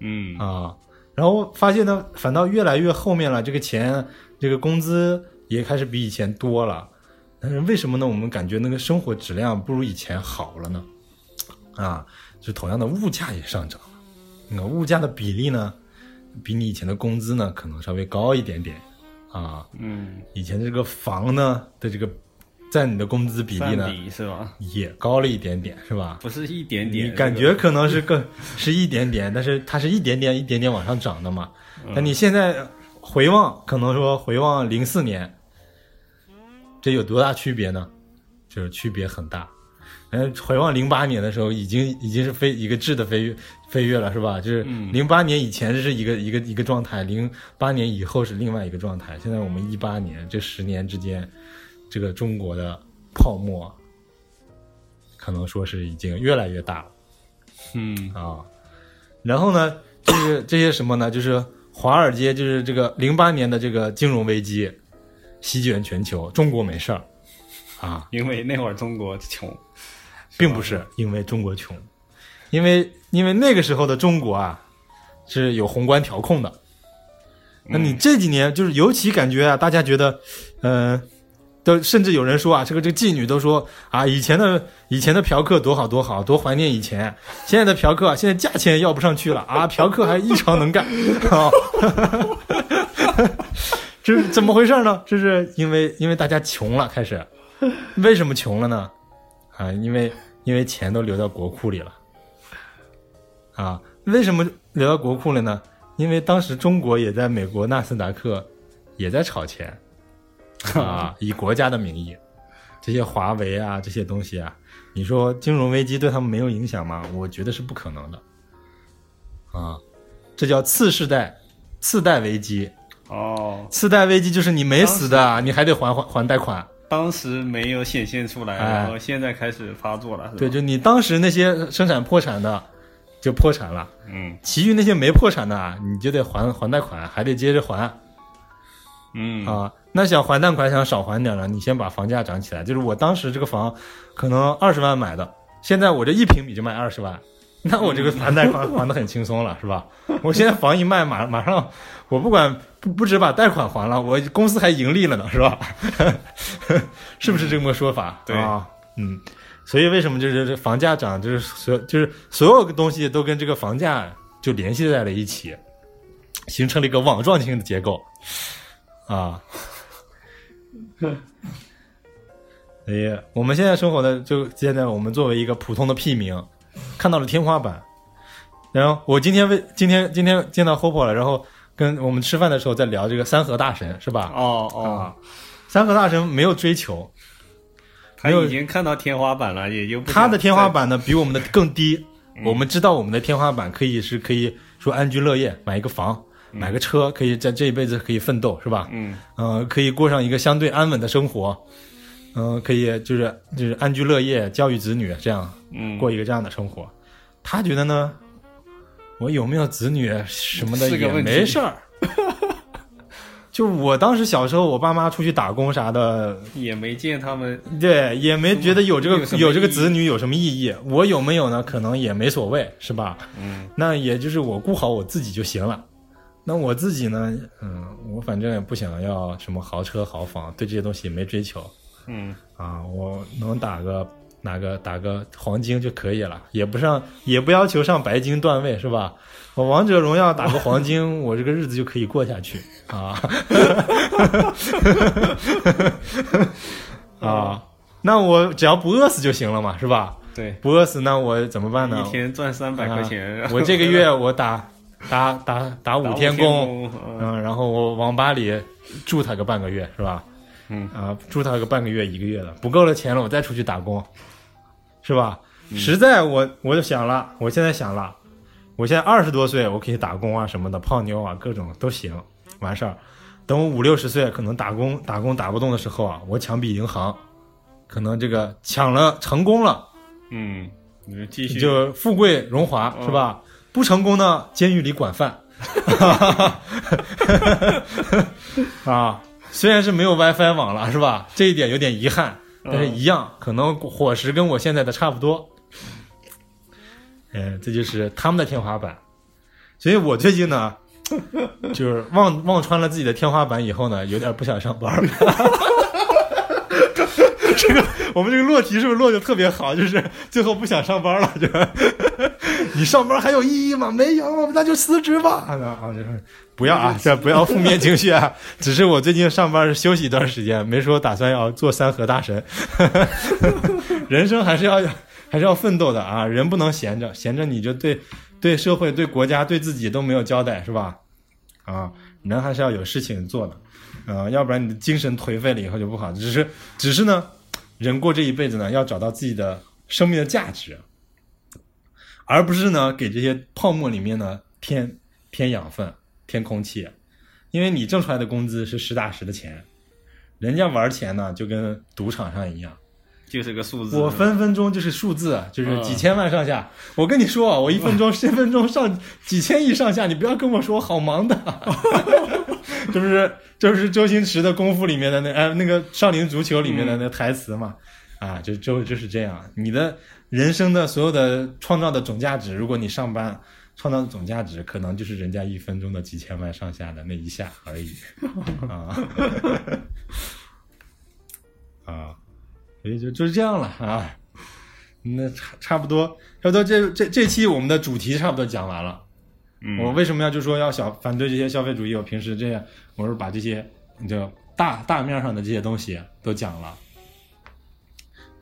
Speaker 4: 嗯
Speaker 3: 啊，然后发现呢，反倒越来越后面了，这个钱，这个工资也开始比以前多了，但是为什么呢？我们感觉那个生活质量不如以前好了呢？啊，就同样的物价也上涨了，那个物价的比例呢，比你以前的工资呢可能稍微高一点点啊。
Speaker 4: 嗯
Speaker 3: 以前这个房呢的这个占你的工资比例呢
Speaker 4: 比是吧？
Speaker 3: 也高了一点点，是吧？
Speaker 4: 不是一点点，
Speaker 3: 你感觉可能是更是一点点，但是它是一点点一点点往上涨的嘛。那你现在回望，可能说回望零四年，这有多大区别呢？就是区别很大。嗯，回望零八年的时候，已经已经是飞一个质的飞跃飞跃了，是吧？就是
Speaker 4: 嗯
Speaker 3: 零八年以前是一个一个一个状态，零八年以后是另外一个状态。现在我们一八年这十年之间，这个中国的泡沫，可能说是已经越来越大了。
Speaker 4: 嗯
Speaker 3: 啊。然后呢，就是这些什么呢？就是华尔街，就是这个零八年的这个金融危机席卷全球，中国没事儿啊，
Speaker 4: 因为那会儿中国穷，
Speaker 3: 并不是因为中国穷，因为因为那个时候的中国啊是有宏观调控的。那你这几年就是尤其感觉啊，大家觉得，呃，都甚至有人说啊，这个这个妓女都说啊，以前的以前的嫖客多好多好，多怀念以前。现在的嫖客啊，现在价钱也要不上去了啊，嫖客还异常能干啊。这是怎么回事呢？这是因为因为大家穷了，开始为什么穷了呢？啊，因为因为钱都流到国库里了。啊，为什么流到国库了呢？因为当时中国也在美国纳斯达克也在炒钱，啊，以国家的名义，这些华为啊这些东西啊，你说金融危机对他们没有影响吗？我觉得是不可能的，啊，这叫次世代次贷危机。
Speaker 4: 哦，
Speaker 3: 次贷危机就是你没死的，你还得还还还贷款。
Speaker 4: 当时没有显现出来，
Speaker 3: 哎。
Speaker 4: 然后现在开始发作了，
Speaker 3: 对，就你当时那些生产破产的就破产了，
Speaker 4: 嗯。
Speaker 3: 其余那些没破产的啊，你就得还还贷款，还得接着还。
Speaker 4: 嗯。
Speaker 3: 啊，那想还贷款想少还点了，你先把房价涨起来。就是我当时这个房可能二十万买的，现在我这一平米就卖二十万，那我这个还贷款还的很轻松了，是吧？我现在房一卖，马马上我不管不不止把贷款还了，我公司还盈利了呢，是吧？是不是这么个说法？
Speaker 4: 对
Speaker 3: 啊，嗯。所以为什么就是这房价涨，就是所就是所有的东西都跟这个房价就联系在了一起，形成了一个网状性的结构。啊，哎呀我们现在生活的就现在我们作为一个普通的屁民，看到了天花板。然后我今天为今天今天见到 Hopo 了，然后跟我们吃饭的时候在聊这个三和大神是吧？
Speaker 4: 哦哦，
Speaker 3: 啊，三和大神没有追求，
Speaker 4: 他已经看到天花板了，也就
Speaker 3: 他的天花板呢比我们的更低。我们知道我们的天花板可以是可以说安居乐业，买一个房，买个车，可以在这一辈子可以奋斗，是吧？
Speaker 4: 嗯
Speaker 3: 呃，可以过上一个相对安稳的生活，嗯、可以就是就是安居乐业，教育子女，这样
Speaker 4: 嗯
Speaker 3: 过一个这样的生活。他觉得呢，我有没有子女什么的也没事儿。就我当时小时候，我爸妈出去打工啥的，
Speaker 4: 也没见他们
Speaker 3: 对，也没觉得有这个
Speaker 4: 有
Speaker 3: 有这个子女有什么意义。我有没有呢？可能也没所谓，是吧？
Speaker 4: 嗯
Speaker 3: 那也就是我顾好我自己就行了。那我自己呢？嗯，我反正也不想要什么豪车豪房，对这些东西也没追求
Speaker 4: 嗯
Speaker 3: 啊。我能打个哪个打个黄金就可以了，也不上也不要求上白金段位，是吧？我王者荣耀打个黄金，我这个日子就可以过下去啊。啊，那我只要不饿死就行了嘛，是吧？
Speaker 4: 对，
Speaker 3: 不饿死，那我怎么办呢？
Speaker 4: 一天赚三百块钱，
Speaker 3: 啊我这个月 我打打打打
Speaker 4: 打
Speaker 3: 五天工，嗯，然后我网吧里住他个半个月，是吧？
Speaker 4: 嗯
Speaker 3: 啊，住他个半个月一个月的，不够了钱了，我再出去打工，是吧？实在我我就想了，我现在想了，我现在二十多岁，我可以打工啊什么的，泡妞啊各种都行，完事儿。等我五六十岁，可能打工打工打不动的时候啊，我抢笔银行，可能这个抢了成功了，
Speaker 4: 嗯，你就继续
Speaker 3: 就富贵荣华
Speaker 4: 嗯
Speaker 3: 是吧？不成功呢，监狱里管饭。啊，虽然是没有 WiFi 网了，是吧？这一点有点遗憾，但是一样，可能伙食跟我现在的差不多。嗯，这就是他们的天花板。所以我最近呢，就是望望穿了自己的天花板以后呢，有点不想上班了。这个我们这个落题是不是落的特别好？就是最后不想上班了，就是你上班还有意义吗？没有，那就辞职吧。啊，就是不要啊，这 不要负面情绪啊。只是我最近上班是休息一段时间，没说打算要做三和大神。人生还是要还是要奋斗的啊，人不能闲着，闲着你就对对社会、对国家、对自己都没有交代，是吧？啊，人还是要有事情做的。啊、要不然你的精神颓废了以后就不好。只是，只是呢，人过这一辈子呢，要找到自己的生命的价值，而不是呢给这些泡沫里面呢添添养分、添空气。因为你挣出来的工资是实打实的钱，人家玩钱呢就跟赌场上一样，
Speaker 4: 就是个数字。
Speaker 3: 我分分钟就是数字，就是几千万上下。我跟你说啊，我一分钟、十分钟上几千亿上下，你不要跟我说我好忙的。这不是就是周星驰的功夫里面的那哎那个少林足球里面的那台词嘛？啊，就就就是这样。你的人生的所有的创造的总价值，如果你上班创造的总价值，可能就是人家一分钟的几千万上下的那一下而已。啊啊，所以就就是这样了啊。那差差不多，差不多这这这期我们的主题差不多讲完了。
Speaker 4: 嗯，
Speaker 3: 我为什么要就说要小反对这些消费主义？我平时这样，我是把这些就大大面上的这些东西都讲了。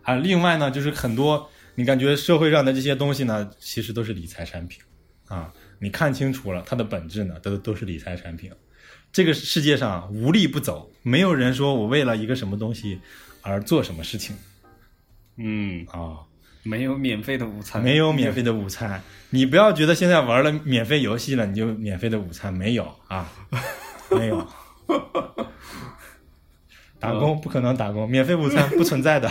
Speaker 3: 啊，另外呢，就是很多你感觉社会上的这些东西呢，其实都是理财产品啊。你看清楚了，它的本质呢，都都是理财产品。这个世界上无利不走，没有人说我为了一个什么东西而做什么事情
Speaker 4: 嗯，
Speaker 3: 啊。
Speaker 4: 没有免费的午餐，
Speaker 3: 没有免费的午餐，你不要觉得现在玩了免费游戏了，你就免费的午餐没有啊？没有，打工不可能打工，免费午餐不存在的。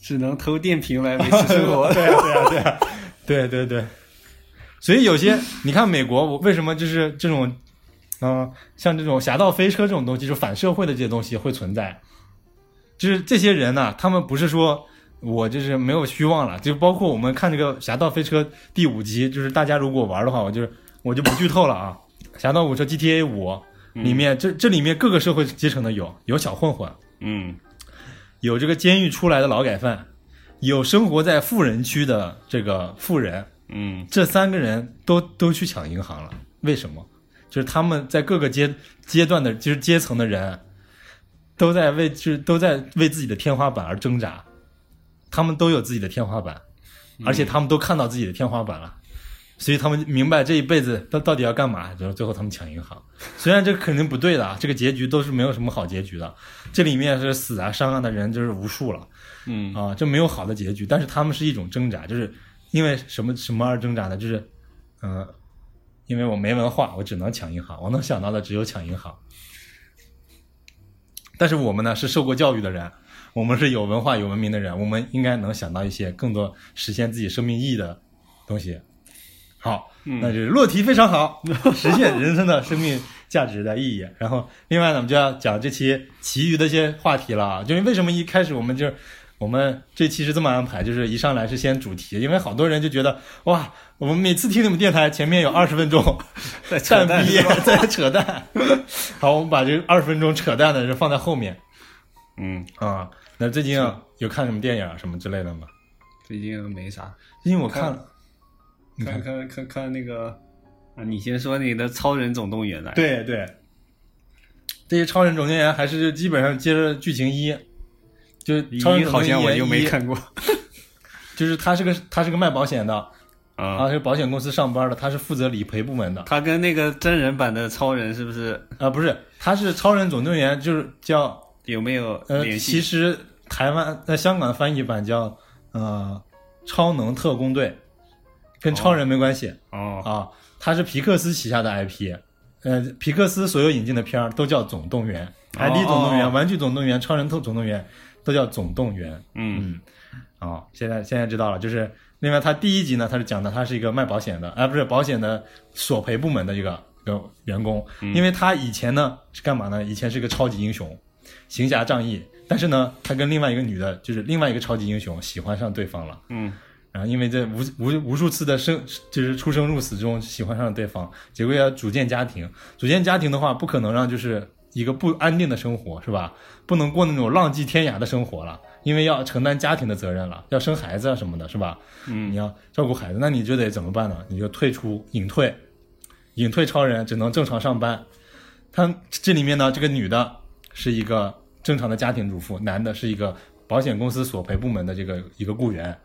Speaker 4: 只能偷电瓶来维持生活。
Speaker 3: 对啊，对啊，对啊，对对对。所以有些你看美国，我为什么就是这种，嗯、像这种侠盗飞车这种东西，就反社会的这些东西会存在，就是这些人呢、他们不是说我就是没有虚妄了，就包括我们看这个《侠盗飞车》第五集，就是大家如果玩的话，我就是我就不剧透了啊，《侠盗五车 GTA 五》里面这这里面各个社会阶层的有有小混混，
Speaker 4: 嗯。
Speaker 3: 有这个监狱出来的劳改犯，有生活在富人区的这个富人，
Speaker 4: 嗯。
Speaker 3: 这三个人都都去抢银行了，为什么？就是他们在各个阶阶段的，就是阶层的人，都在为就是都在为自己的天花板而挣扎，他们都有自己的天花板，而且他们都看到自己的天花板了，所以他们明白这一辈子到到底要干嘛，然后最后他们抢银行。虽然这肯定不对的，啊，这个结局都是没有什么好结局的，这里面是死啊伤啊的人就是无数了。
Speaker 4: 嗯
Speaker 3: 啊，这没有好的结局，但是他们是一种挣扎，就是因为什么什么而挣扎的？就是，嗯、因为我没文化，我只能抢银行，我能想到的只有抢银行。但是我们呢是受过教育的人，我们是有文化、有文明的人，我们应该能想到一些更多实现自己生命意义的东西。好，那就是落题非常好，实现人生的生命价值的意义。然后，另外呢，我们就要讲这期其余的一些话题了啊。就是为什么一开始我们就我们这期是这么安排，就是一上来是先主题，因为好多人就觉得哇，我们每次听你们电台前面有二十分钟
Speaker 4: 在 扯淡
Speaker 3: 在扯淡。好，我们把这二十分钟扯淡的就放在后面
Speaker 4: 嗯，
Speaker 3: 啊。那最近啊有看什么电影啊什么之类的吗？
Speaker 4: 最近没啥，
Speaker 3: 最近我看了，
Speaker 4: 看
Speaker 3: 看，
Speaker 4: 看看看那个啊，你先说你的《超人总动员》来。，
Speaker 3: 对对，这些超人总动员还是基本上接着剧情一，就是超人
Speaker 4: 一好
Speaker 3: 总动员
Speaker 4: 像我又没，看过
Speaker 3: 就是他是个他是个卖保险的，他
Speaker 4: 啊。
Speaker 3: 是保险公司上班的，他是负责理赔部门的。
Speaker 4: 他跟那个真人版的超人是不是
Speaker 3: 啊、不是，他是超人总动员，就是叫
Speaker 4: 有没有
Speaker 3: 呃，
Speaker 4: 联系？
Speaker 3: 其实台湾在香港的翻译版叫呃超能特工队，跟超人没关系、
Speaker 4: 哦，
Speaker 3: 啊，他是皮克斯旗下的 IP。呃，皮克斯所有引进的片儿都叫总动员，海底总动员、
Speaker 4: 哦
Speaker 3: 玩具总动员、超人特总动员都叫总动员。
Speaker 4: 嗯
Speaker 3: 嗯，啊、现在现在知道了，就是另外他第一集呢，他是讲的他是一个卖保险的，啊、不是保险的索赔部门的一个一个员工，因为他以前呢是干嘛呢？以前是个超级英雄，行侠仗义，但是呢，他跟另外一个女的，就是另外一个超级英雄喜欢上对方了。
Speaker 4: 嗯
Speaker 3: 然后因为这无无无数次的生，就是出生入死中喜欢上对方，结果要组建家庭。组建家庭的话，不可能让就是一个不安定的生活，是吧？不能过那种浪迹天涯的生活了，因为要承担家庭的责任了，要生孩子啊什么的，是吧？
Speaker 4: 嗯
Speaker 3: 你要照顾孩子，那你就得怎么办呢？你就退出隐退，隐退超人只能正常上班。他这里面呢，这个女的是一个正常的家庭主妇，男的是一个保险公司索赔部门的这个一个雇员。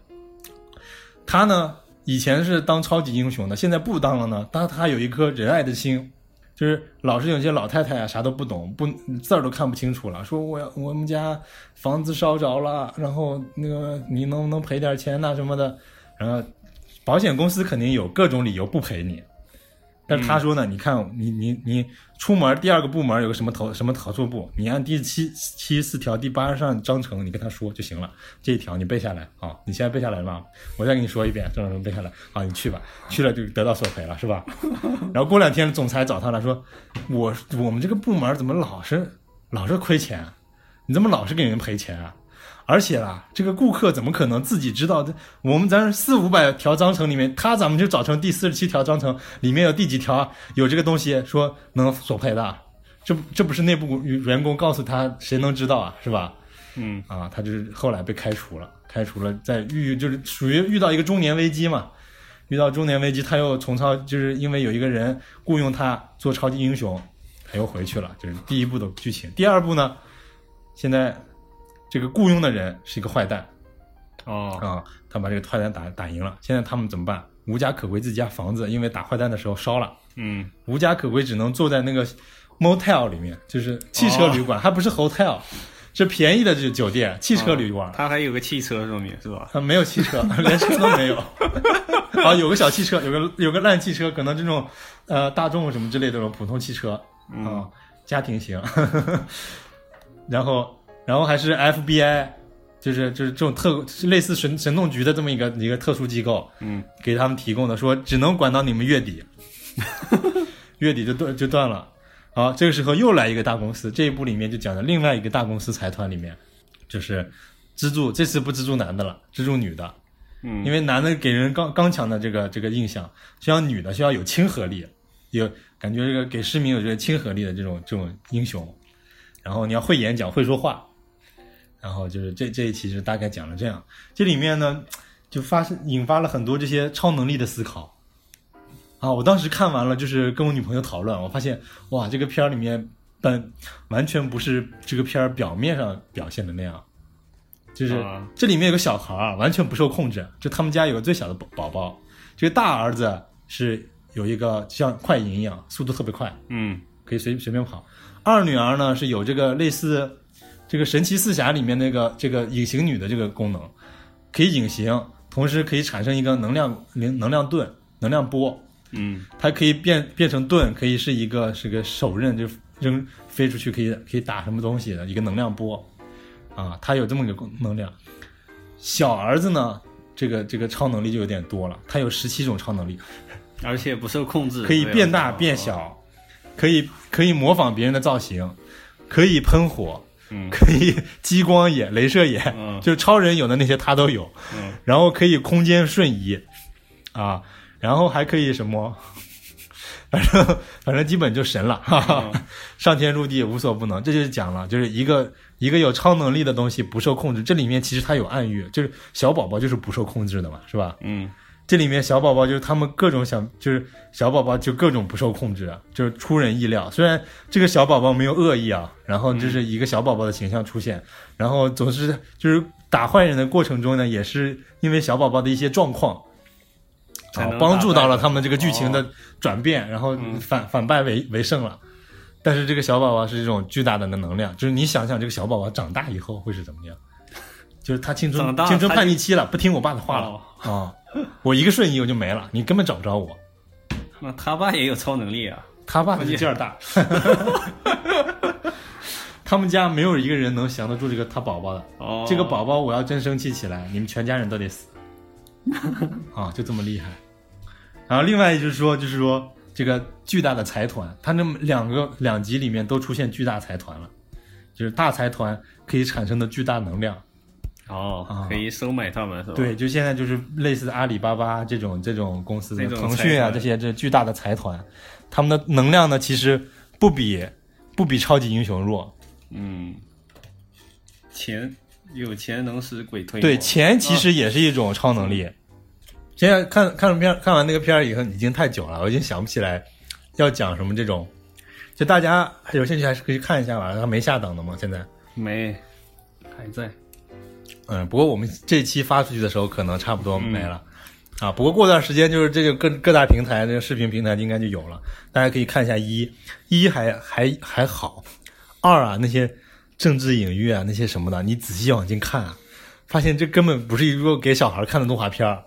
Speaker 3: 他呢，以前是当超级英雄的，现在不当了呢。但他有一颗仁爱的心，就是老是有些老太太啊，啥都不懂，不字儿都看不清楚了，说我我们家房子烧着了，然后那个你能不能赔点钱呐、什么的，然后保险公司肯定有各种理由不赔你。但是他说呢，你看你你你出门第二个部门有个什么投什么投诉部，你按第七七十四条第八十上章程，你跟他说就行了。这一条你背下来啊，你现在背下来了吗？我再跟你说一遍，这种背下来啊，你去吧，去了就得到索赔了，是吧？然后过两天总裁找他了，说我我们这个部门怎么老是老是亏钱？你怎么老是给人赔钱啊？而且啦，这个顾客怎么可能自己知道？这我们咱四五百条章程里面，他咱们就找成第四十七条章程里面有第几条有这个东西说能索赔的？这不这不是内部员工告诉他，谁能知道啊？是吧？
Speaker 4: 嗯
Speaker 3: 啊，他就是后来被开除了，开除了，在遇就是属于遇到一个中年危机嘛，遇到中年危机，他又重操，就是因为有一个人雇佣他做超级英雄，他又回去了，这是第一部的剧情。第二部呢，现在这个雇佣的人是一个坏蛋
Speaker 4: 哦
Speaker 3: 啊，他把这个坏蛋打打赢了，现在他们怎么办？无家可归，自己家房子因为打坏蛋的时候烧了，
Speaker 4: 嗯
Speaker 3: 无家可归，只能坐在那个 motel 里面，就是汽车旅馆，还不是 hotel，是便宜的这酒店，汽车旅馆。
Speaker 4: 他还有个汽车说明是吧？
Speaker 3: 啊，没有汽车，连车都没有。啊，有个小汽车，有个有个烂汽车，可能这种呃大众什么之类的这种普通汽车啊、家庭型。然后然后还是 FBI，就是就是这种特类似神神盾局的这么一个一个特殊机构，
Speaker 4: 嗯，
Speaker 3: 给他们提供的，说只能管到你们月底，月底就断就断了。好，这个时候又来一个大公司，这一部里面就讲的另外一个大公司财团里面，就是资助，这次不资助男的了，资助女的，
Speaker 4: 嗯。
Speaker 3: 因为男的给人刚刚强的这个这个印象，需要女的需要有亲和力，有感觉这个给市民有这个亲和力的这种这种英雄，然后你要会演讲会说话，然后就是这这一期是大概讲了这样，这里面呢就发生引发了很多这些超能力的思考。啊，我当时看完了，就是跟我女朋友讨论，我发现哇，这个片儿里面本完全不是这个片儿表面上表现的那样，就是
Speaker 4: 啊
Speaker 3: 这里面有个小孩儿，完全不受控制。就他们家有个最小的宝宝宝，这个大儿子是有一个像快银一样，速度特别快，
Speaker 4: 嗯
Speaker 3: 可以随随便跑。二女儿呢是有这个类似这个神奇四侠里面那个这个隐形女的这个功能，可以隐形，同时可以产生一个能量能能量盾、能量波，
Speaker 4: 嗯。
Speaker 3: 它可以变变成盾，可以是一个是个手刃，就扔飞出去可以可以打什么东西的一个能量波，啊，它有这么个功能量。小儿子呢，这个这个超能力就有点多了，他有十七种超能力，
Speaker 4: 而且不受控制，
Speaker 3: 可以变大变，小，可以可以模仿别人的造型，可以喷火，
Speaker 4: 嗯
Speaker 3: 可以激光眼、镭射眼，
Speaker 4: 嗯
Speaker 3: 就是超人有的那些他都有。
Speaker 4: 嗯
Speaker 3: 然后可以空间瞬移，啊，然后还可以什么，反正反正基本就神了，哈哈，
Speaker 4: 嗯
Speaker 3: 上天入地无所不能。这就是讲了，就是一个一个有超能力的东西不受控制。这里面其实它有暗喻，就是小宝宝就是不受控制的嘛，是吧？
Speaker 4: 嗯
Speaker 3: 这里面小宝宝就是他们各种想，就是小宝宝就各种不受控制，啊就是出人意料。虽然这个小宝宝没有恶意啊，然后就是一个小宝宝的形象出现，然后总是就是打坏人的过程中呢，也是因为小宝宝的一些状况
Speaker 4: 才
Speaker 3: 帮助到了他们这个剧情的
Speaker 4: 哦
Speaker 3: 转变，然后
Speaker 4: 嗯
Speaker 3: 反反败为为胜了。但是这个小宝宝是这种巨大的能量，就是你想想这个小宝宝长大以后会是怎么样？就是他青春青春叛逆期了，不听我爸的话了啊、
Speaker 4: 哦
Speaker 3: 我一个瞬移我就没了，你根本找不着我。
Speaker 4: 那他爸也有超能力啊，
Speaker 3: 他爸是劲儿大，他们家没有一个人能降得住这个他宝宝的。
Speaker 4: 哦，
Speaker 3: 这个宝宝我要真生气起来，你们全家人都得死啊，就这么厉害。然后另外就是说，就是说这个巨大的财团，他那么两个两集里面都出现巨大财团了，就是大财团可以产生的巨大能量。
Speaker 4: 哦
Speaker 3: 啊，
Speaker 4: 可以收买他们是吧？
Speaker 3: 对，就现在就是类似阿里巴巴这种这种公司的腾讯啊这些这巨大的财团，他们的能量呢其实不比不比超级英雄弱。
Speaker 4: 嗯，钱有钱能使鬼推磨。
Speaker 3: 对，钱其实也是一种超能力。现在看看了片，看完那个片儿以后，已经太久了，我已经想不起来要讲什么这种。就大家有兴趣还是可以看一下吧，它没下档的吗，现在。
Speaker 4: 没还在。
Speaker 3: 嗯，不过我们这期发出去的时候，可能差不多没了。啊，不过过段时间就是这个各各大平台这个视频平台应该就有了，大家可以看一下一一还还还好，二啊那些政治隐喻啊那些什么的，你仔细往进看啊，发现这根本不是一个给小孩看的动画片儿。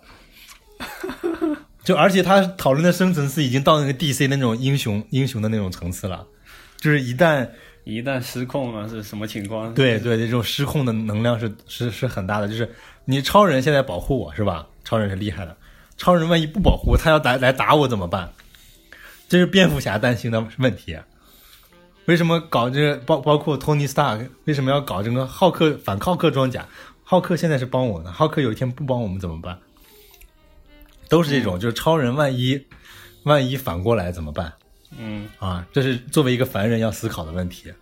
Speaker 3: 就而且他讨论的深层次已经到那个 DC 那种英雄英雄的那种层次了，就是一旦
Speaker 4: 一旦失控了是什么情况？
Speaker 3: 对对，这种失控的能量是是是很大的。就是你超人现在保护我是吧？超人是厉害的，超人万一不保护我，他要来来打我怎么办？这是蝙蝠侠担心的问题。为什么搞这个？包包括托尼·斯塔克为什么要搞这个浩克反浩克装甲？浩克现在是帮我呢，浩克有一天不帮我们怎么办？都是这种，就是超人万一万一反过来怎么办？
Speaker 4: 嗯，
Speaker 3: 啊，这是作为一个凡人要思考的问题。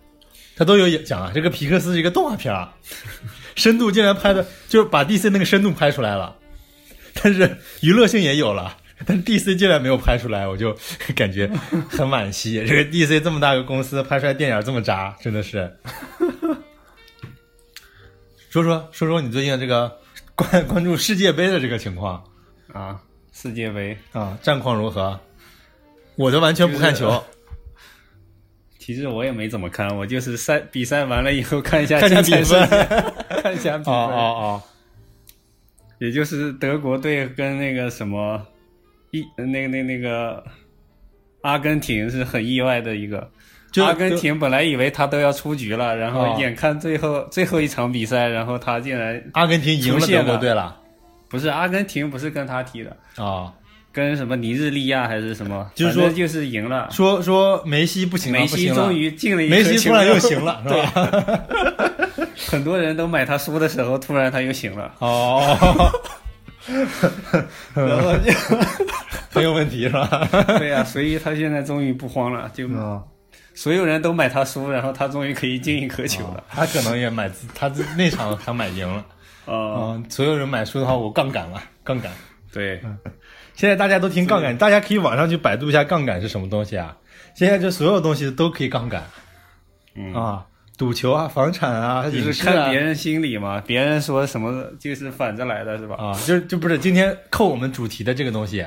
Speaker 3: 他都有讲啊，这个皮克斯是一个动画片啊，深度竟然拍的，就是把 DC 那个深度拍出来了，但是娱乐性也有了，但是 DC 竟然没有拍出来，我就 感觉很惋惜。这个 DC 这么大个公司拍出来电影这么渣，真的是。说说说说你最近这个关关注世界杯的这个情况
Speaker 4: 啊，世界杯
Speaker 3: 啊，战况如何？我都完全不看球。
Speaker 4: 其实我也没怎么看，我就是赛比赛完了以后看一下
Speaker 3: 看一下比分，
Speaker 4: 看一下比分。
Speaker 3: 哦哦哦，
Speaker 4: 也就是德国队跟那个什么意那个那那个阿根廷是很意外的一个。阿根廷本来以为他都要出局了，然
Speaker 3: 哦
Speaker 4: 后眼看最后、最后一场比赛，然后他竟然
Speaker 3: 阿根廷赢了德国队了。
Speaker 4: 不是阿根廷，不是跟他踢的
Speaker 3: 啊。
Speaker 4: 跟什么尼日利亚还是什么，
Speaker 3: 就是说
Speaker 4: 就是赢了。
Speaker 3: 说说梅西不行了，
Speaker 4: 梅西终于进了一
Speaker 3: 梅西突然又行了，是
Speaker 4: 吧？很多人都买他输的时候，突然他又行了。
Speaker 3: 哦，
Speaker 4: 然后就
Speaker 3: 很有问题是吧？
Speaker 4: 对呀、啊，所以他现在终于不慌了，就所有人都买他输，然后他终于可以进一颗球了。
Speaker 3: 哦、他可能也买他那场他买赢了。
Speaker 4: 啊、
Speaker 3: 哦，所有人买输的话，我杠杆了，杠杆。
Speaker 4: 对。
Speaker 3: 现在大家都听杠杆，大家可以网上去百度一下杠杆是什么东西啊？现在这所有东西都可以杠杆，
Speaker 4: 嗯
Speaker 3: 啊，赌球啊，房产啊，
Speaker 4: 就是看别人心理嘛，别人说什么就是反着来的，是吧？
Speaker 3: 啊，就就不是今天扣我们主题的这个东西，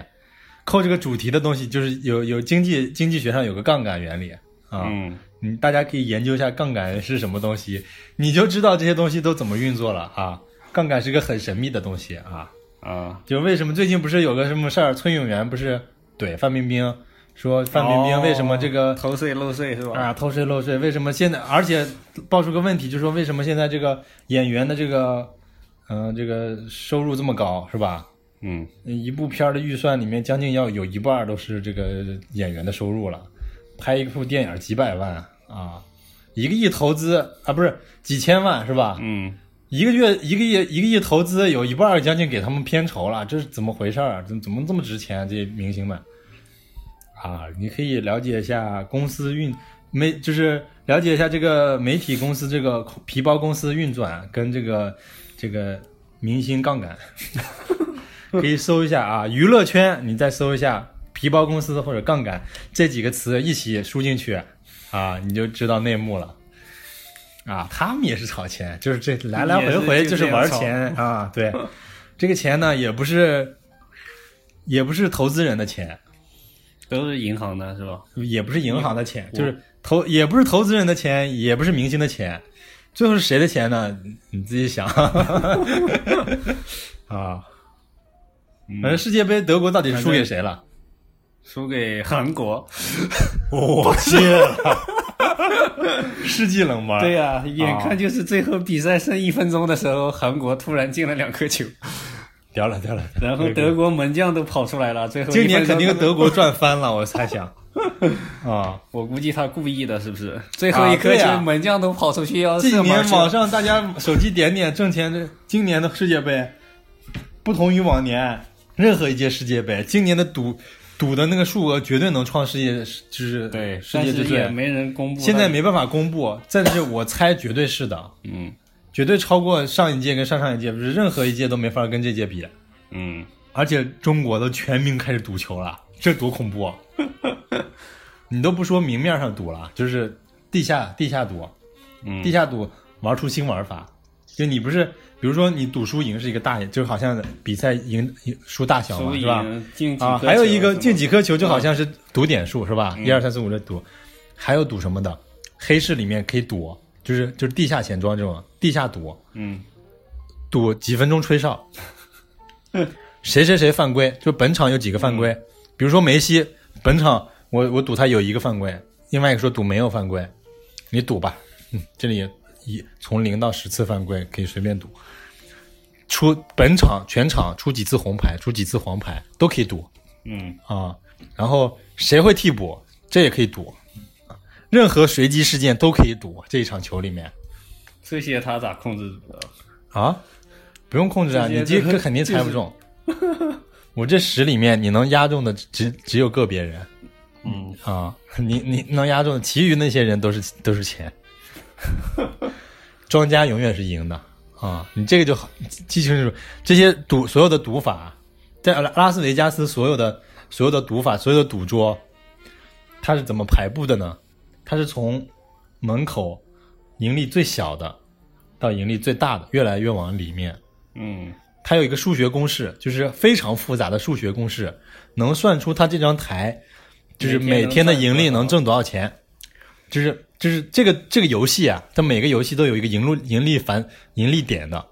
Speaker 3: 扣这个主题的东西，就是有有经济经济学上有个杠杆原理啊，
Speaker 4: 嗯，
Speaker 3: 你大家可以研究一下杠杆是什么东西，你就知道这些东西都怎么运作了啊。杠杆是个很神秘的东西啊。
Speaker 4: 啊，
Speaker 3: 就为什么最近不是有个什么事儿？崔永元不是怼范冰冰，说范冰冰为什么这个、
Speaker 4: 哦、偷税漏税是吧？
Speaker 3: 啊，偷税漏税，为什么现在？而且爆出个问题，就是说为什么现在这个演员的这个，嗯、呃，这个收入这么高，是吧？
Speaker 4: 嗯，
Speaker 3: 一部片儿的预算里面将近要有一半都是这个演员的收入了，拍一部电影几百万啊，一个亿投资啊，不是几千万是吧？
Speaker 4: 嗯。
Speaker 3: 一个月一个亿一个亿投资，有一半将近给他们片酬了，这是怎么回事儿？怎怎么这么值钱？这些明星们啊，你可以了解一下公司运媒，就是了解一下这个媒体公司这个皮包公司运转跟这个这个明星杠杆，可以搜一下啊，娱乐圈你再搜一下皮包公司或者杠杆这几个词一起输进去啊，你就知道内幕了。啊，他们也是炒钱，就是这来来回回就是玩钱啊。对，这个钱呢也不是，也不是投资人的钱，
Speaker 4: 都是银行的是吧？
Speaker 3: 也不是银行的钱，就是投，也不是投资人的钱，也不是明星的钱，最后是谁的钱呢？你自己想。啊，反正世界杯德国到底是输给谁了？
Speaker 4: 输给韩国。
Speaker 3: 我谢了。世纪冷门。
Speaker 4: 对呀、啊，眼看就是最后比赛剩一分钟的时候，韩国突然进了两颗球，
Speaker 3: 掉了掉了。
Speaker 4: 然后德国门将都跑出来了，最后
Speaker 3: 今年肯定德国赚翻了，我猜想。啊，
Speaker 4: 我估计他故意的，是不是？最后一颗球，
Speaker 3: 啊、
Speaker 4: 门将都跑出去要射
Speaker 3: 今年网上大家手机点点挣钱，这今年的世界杯不同于往年任何一届世界杯，今年的赌赌的那个数额绝对能创世界，就是
Speaker 4: 对，
Speaker 3: 世界之最。
Speaker 4: 也没人公布。
Speaker 3: 现在没办法公布，但是我猜绝对是的，
Speaker 4: 嗯
Speaker 3: 绝对超过上一届跟上上一届，不是任何一届都没法跟这届比。
Speaker 4: 嗯，
Speaker 3: 而且中国都全民开始赌球了，这多恐怖！啊！你都不说明面上赌了，就是地下地下赌，
Speaker 4: 嗯
Speaker 3: 地下赌玩出新玩法。就你不是，比如说你赌输赢是一个大，就好像比赛赢赢输大小嘛，
Speaker 4: 输
Speaker 3: 是吧？啊，还有一个进几颗球，就好像是赌点数是吧？
Speaker 4: 嗯
Speaker 3: 一二三四五六赌，还有赌什么的？黑市里面可以赌，就是就是地下钱庄这种地下赌，
Speaker 4: 嗯
Speaker 3: 赌几分钟吹哨，谁谁谁犯规，就本场有几个犯
Speaker 4: 嗯
Speaker 3: 规，比如说梅西，本场我我赌他有一个犯规，另外一个说赌没有犯规，你赌吧，嗯，这里一从零到十次犯规可以随便赌，出本场全场出几次红牌，出几次黄牌都可以赌
Speaker 4: 嗯
Speaker 3: 啊，然后谁会替补，这也可以赌，任何随机事件都可以赌这一场球里面
Speaker 4: 这些他咋控制的？
Speaker 3: 啊，不用控制啊，
Speaker 4: 这
Speaker 3: 你这
Speaker 4: 这
Speaker 3: 肯定猜不中。我这十里面你能压中的只只有个别人
Speaker 4: 嗯
Speaker 3: 啊，你你能压中的，其余那些人都是都是钱。庄家永远是赢的啊！你这个就好记记清楚，这些赌所有的赌法，在拉拉斯维加斯所有的所有的赌法，所有的赌桌，它是怎么排布的呢？它是从门口盈利最小的到盈利最大的，越来越往里面。
Speaker 4: 嗯
Speaker 3: 它有一个数学公式，就是非常复杂的数学公式，能算出它这张台就是每天的盈利能挣多少钱。就是就是这个这个游戏啊，它每个游戏都有一个盈利盈利返盈利点的，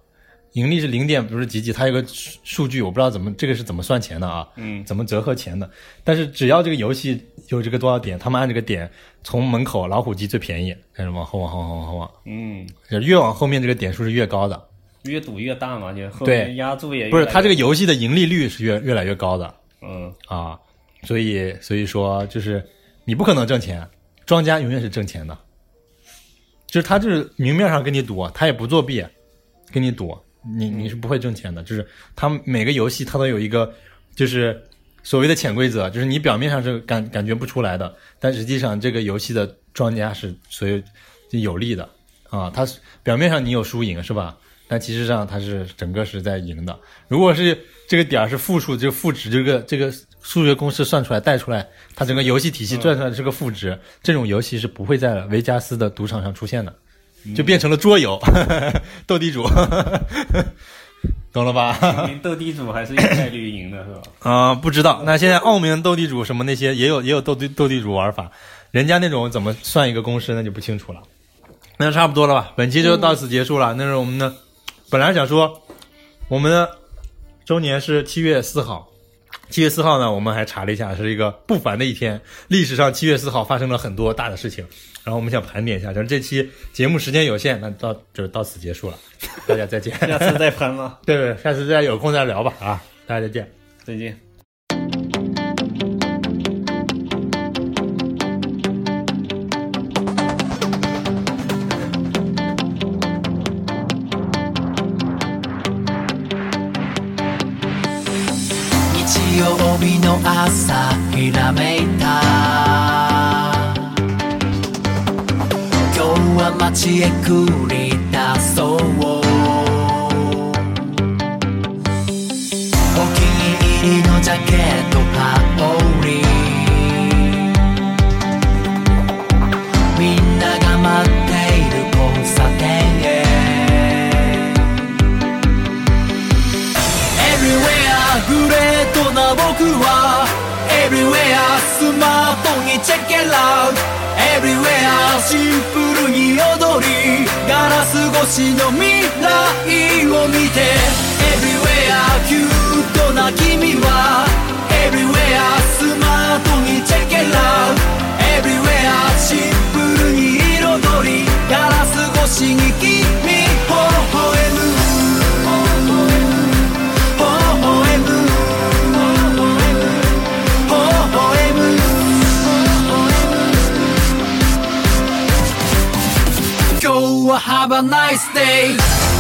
Speaker 3: 盈利是零点不是几几，它有个数数据，我不知道怎么这个是怎么算钱的啊，
Speaker 4: 嗯
Speaker 3: 怎么折合钱的。但是只要这个游戏有这个多少点，他们按这个点从门口老虎机最便宜，开始往后往后往后往后往，
Speaker 4: 嗯，
Speaker 3: 越往后面这个点数是越高的。
Speaker 4: 越赌越大嘛，就后
Speaker 3: 对
Speaker 4: 面压注也
Speaker 3: 不是，它这个游戏的盈利率是越越来越高的
Speaker 4: 嗯
Speaker 3: 啊，所以所以说就是你不可能挣钱，庄家永远是挣钱的，就是他就是明面上跟你赌，他也不作弊，跟你赌，你你是不会挣钱的。就是他每个游戏它都有一个就是所谓的潜规则，就是你表面上是感感觉不出来的，但实际上这个游戏的庄家是所有有利的啊，他表面上你有输赢是吧？但其实上他是整个是在赢的。如果是这个点是负数，就负值，这个这个数学公式算出来带出来，它整个游戏体系转出来的是个负值，这种游戏是不会在维加斯的赌场上出现的，就变成了桌游，斗地主，懂了吧？
Speaker 4: 斗地主还是有概率赢的，是吧？
Speaker 3: 啊、不知道。那现在澳门斗地主什么那些也有也有斗地斗地主玩法，人家那种怎么算一个公式那就不清楚了。那就差不多了吧，本期就到此结束了。那是我们的，本来想说我们的周年是七月四号，七月四号呢，我们还查了一下，是一个不凡的一天。历史上七月四号发生了很多大的事情，然后我们想盘点一下。但是这期节目时间有限，那到就到此结束了，大家再见。
Speaker 4: 下次再盘吗？
Speaker 3: 对对，下次再有空再聊吧啊，大家再见。
Speaker 4: 再见。
Speaker 5: 曜日の朝ひらめいた。今日は街へ繰り出そう。マートにチェック it out. Everywhere シンプルに踊りガラス越しの未来を見て。Everywhere キュートな君は。Everywhere スマートにチェック it out. Everywhere シンプルに彩り。ガラス越しに君微笑む。Have a nice day「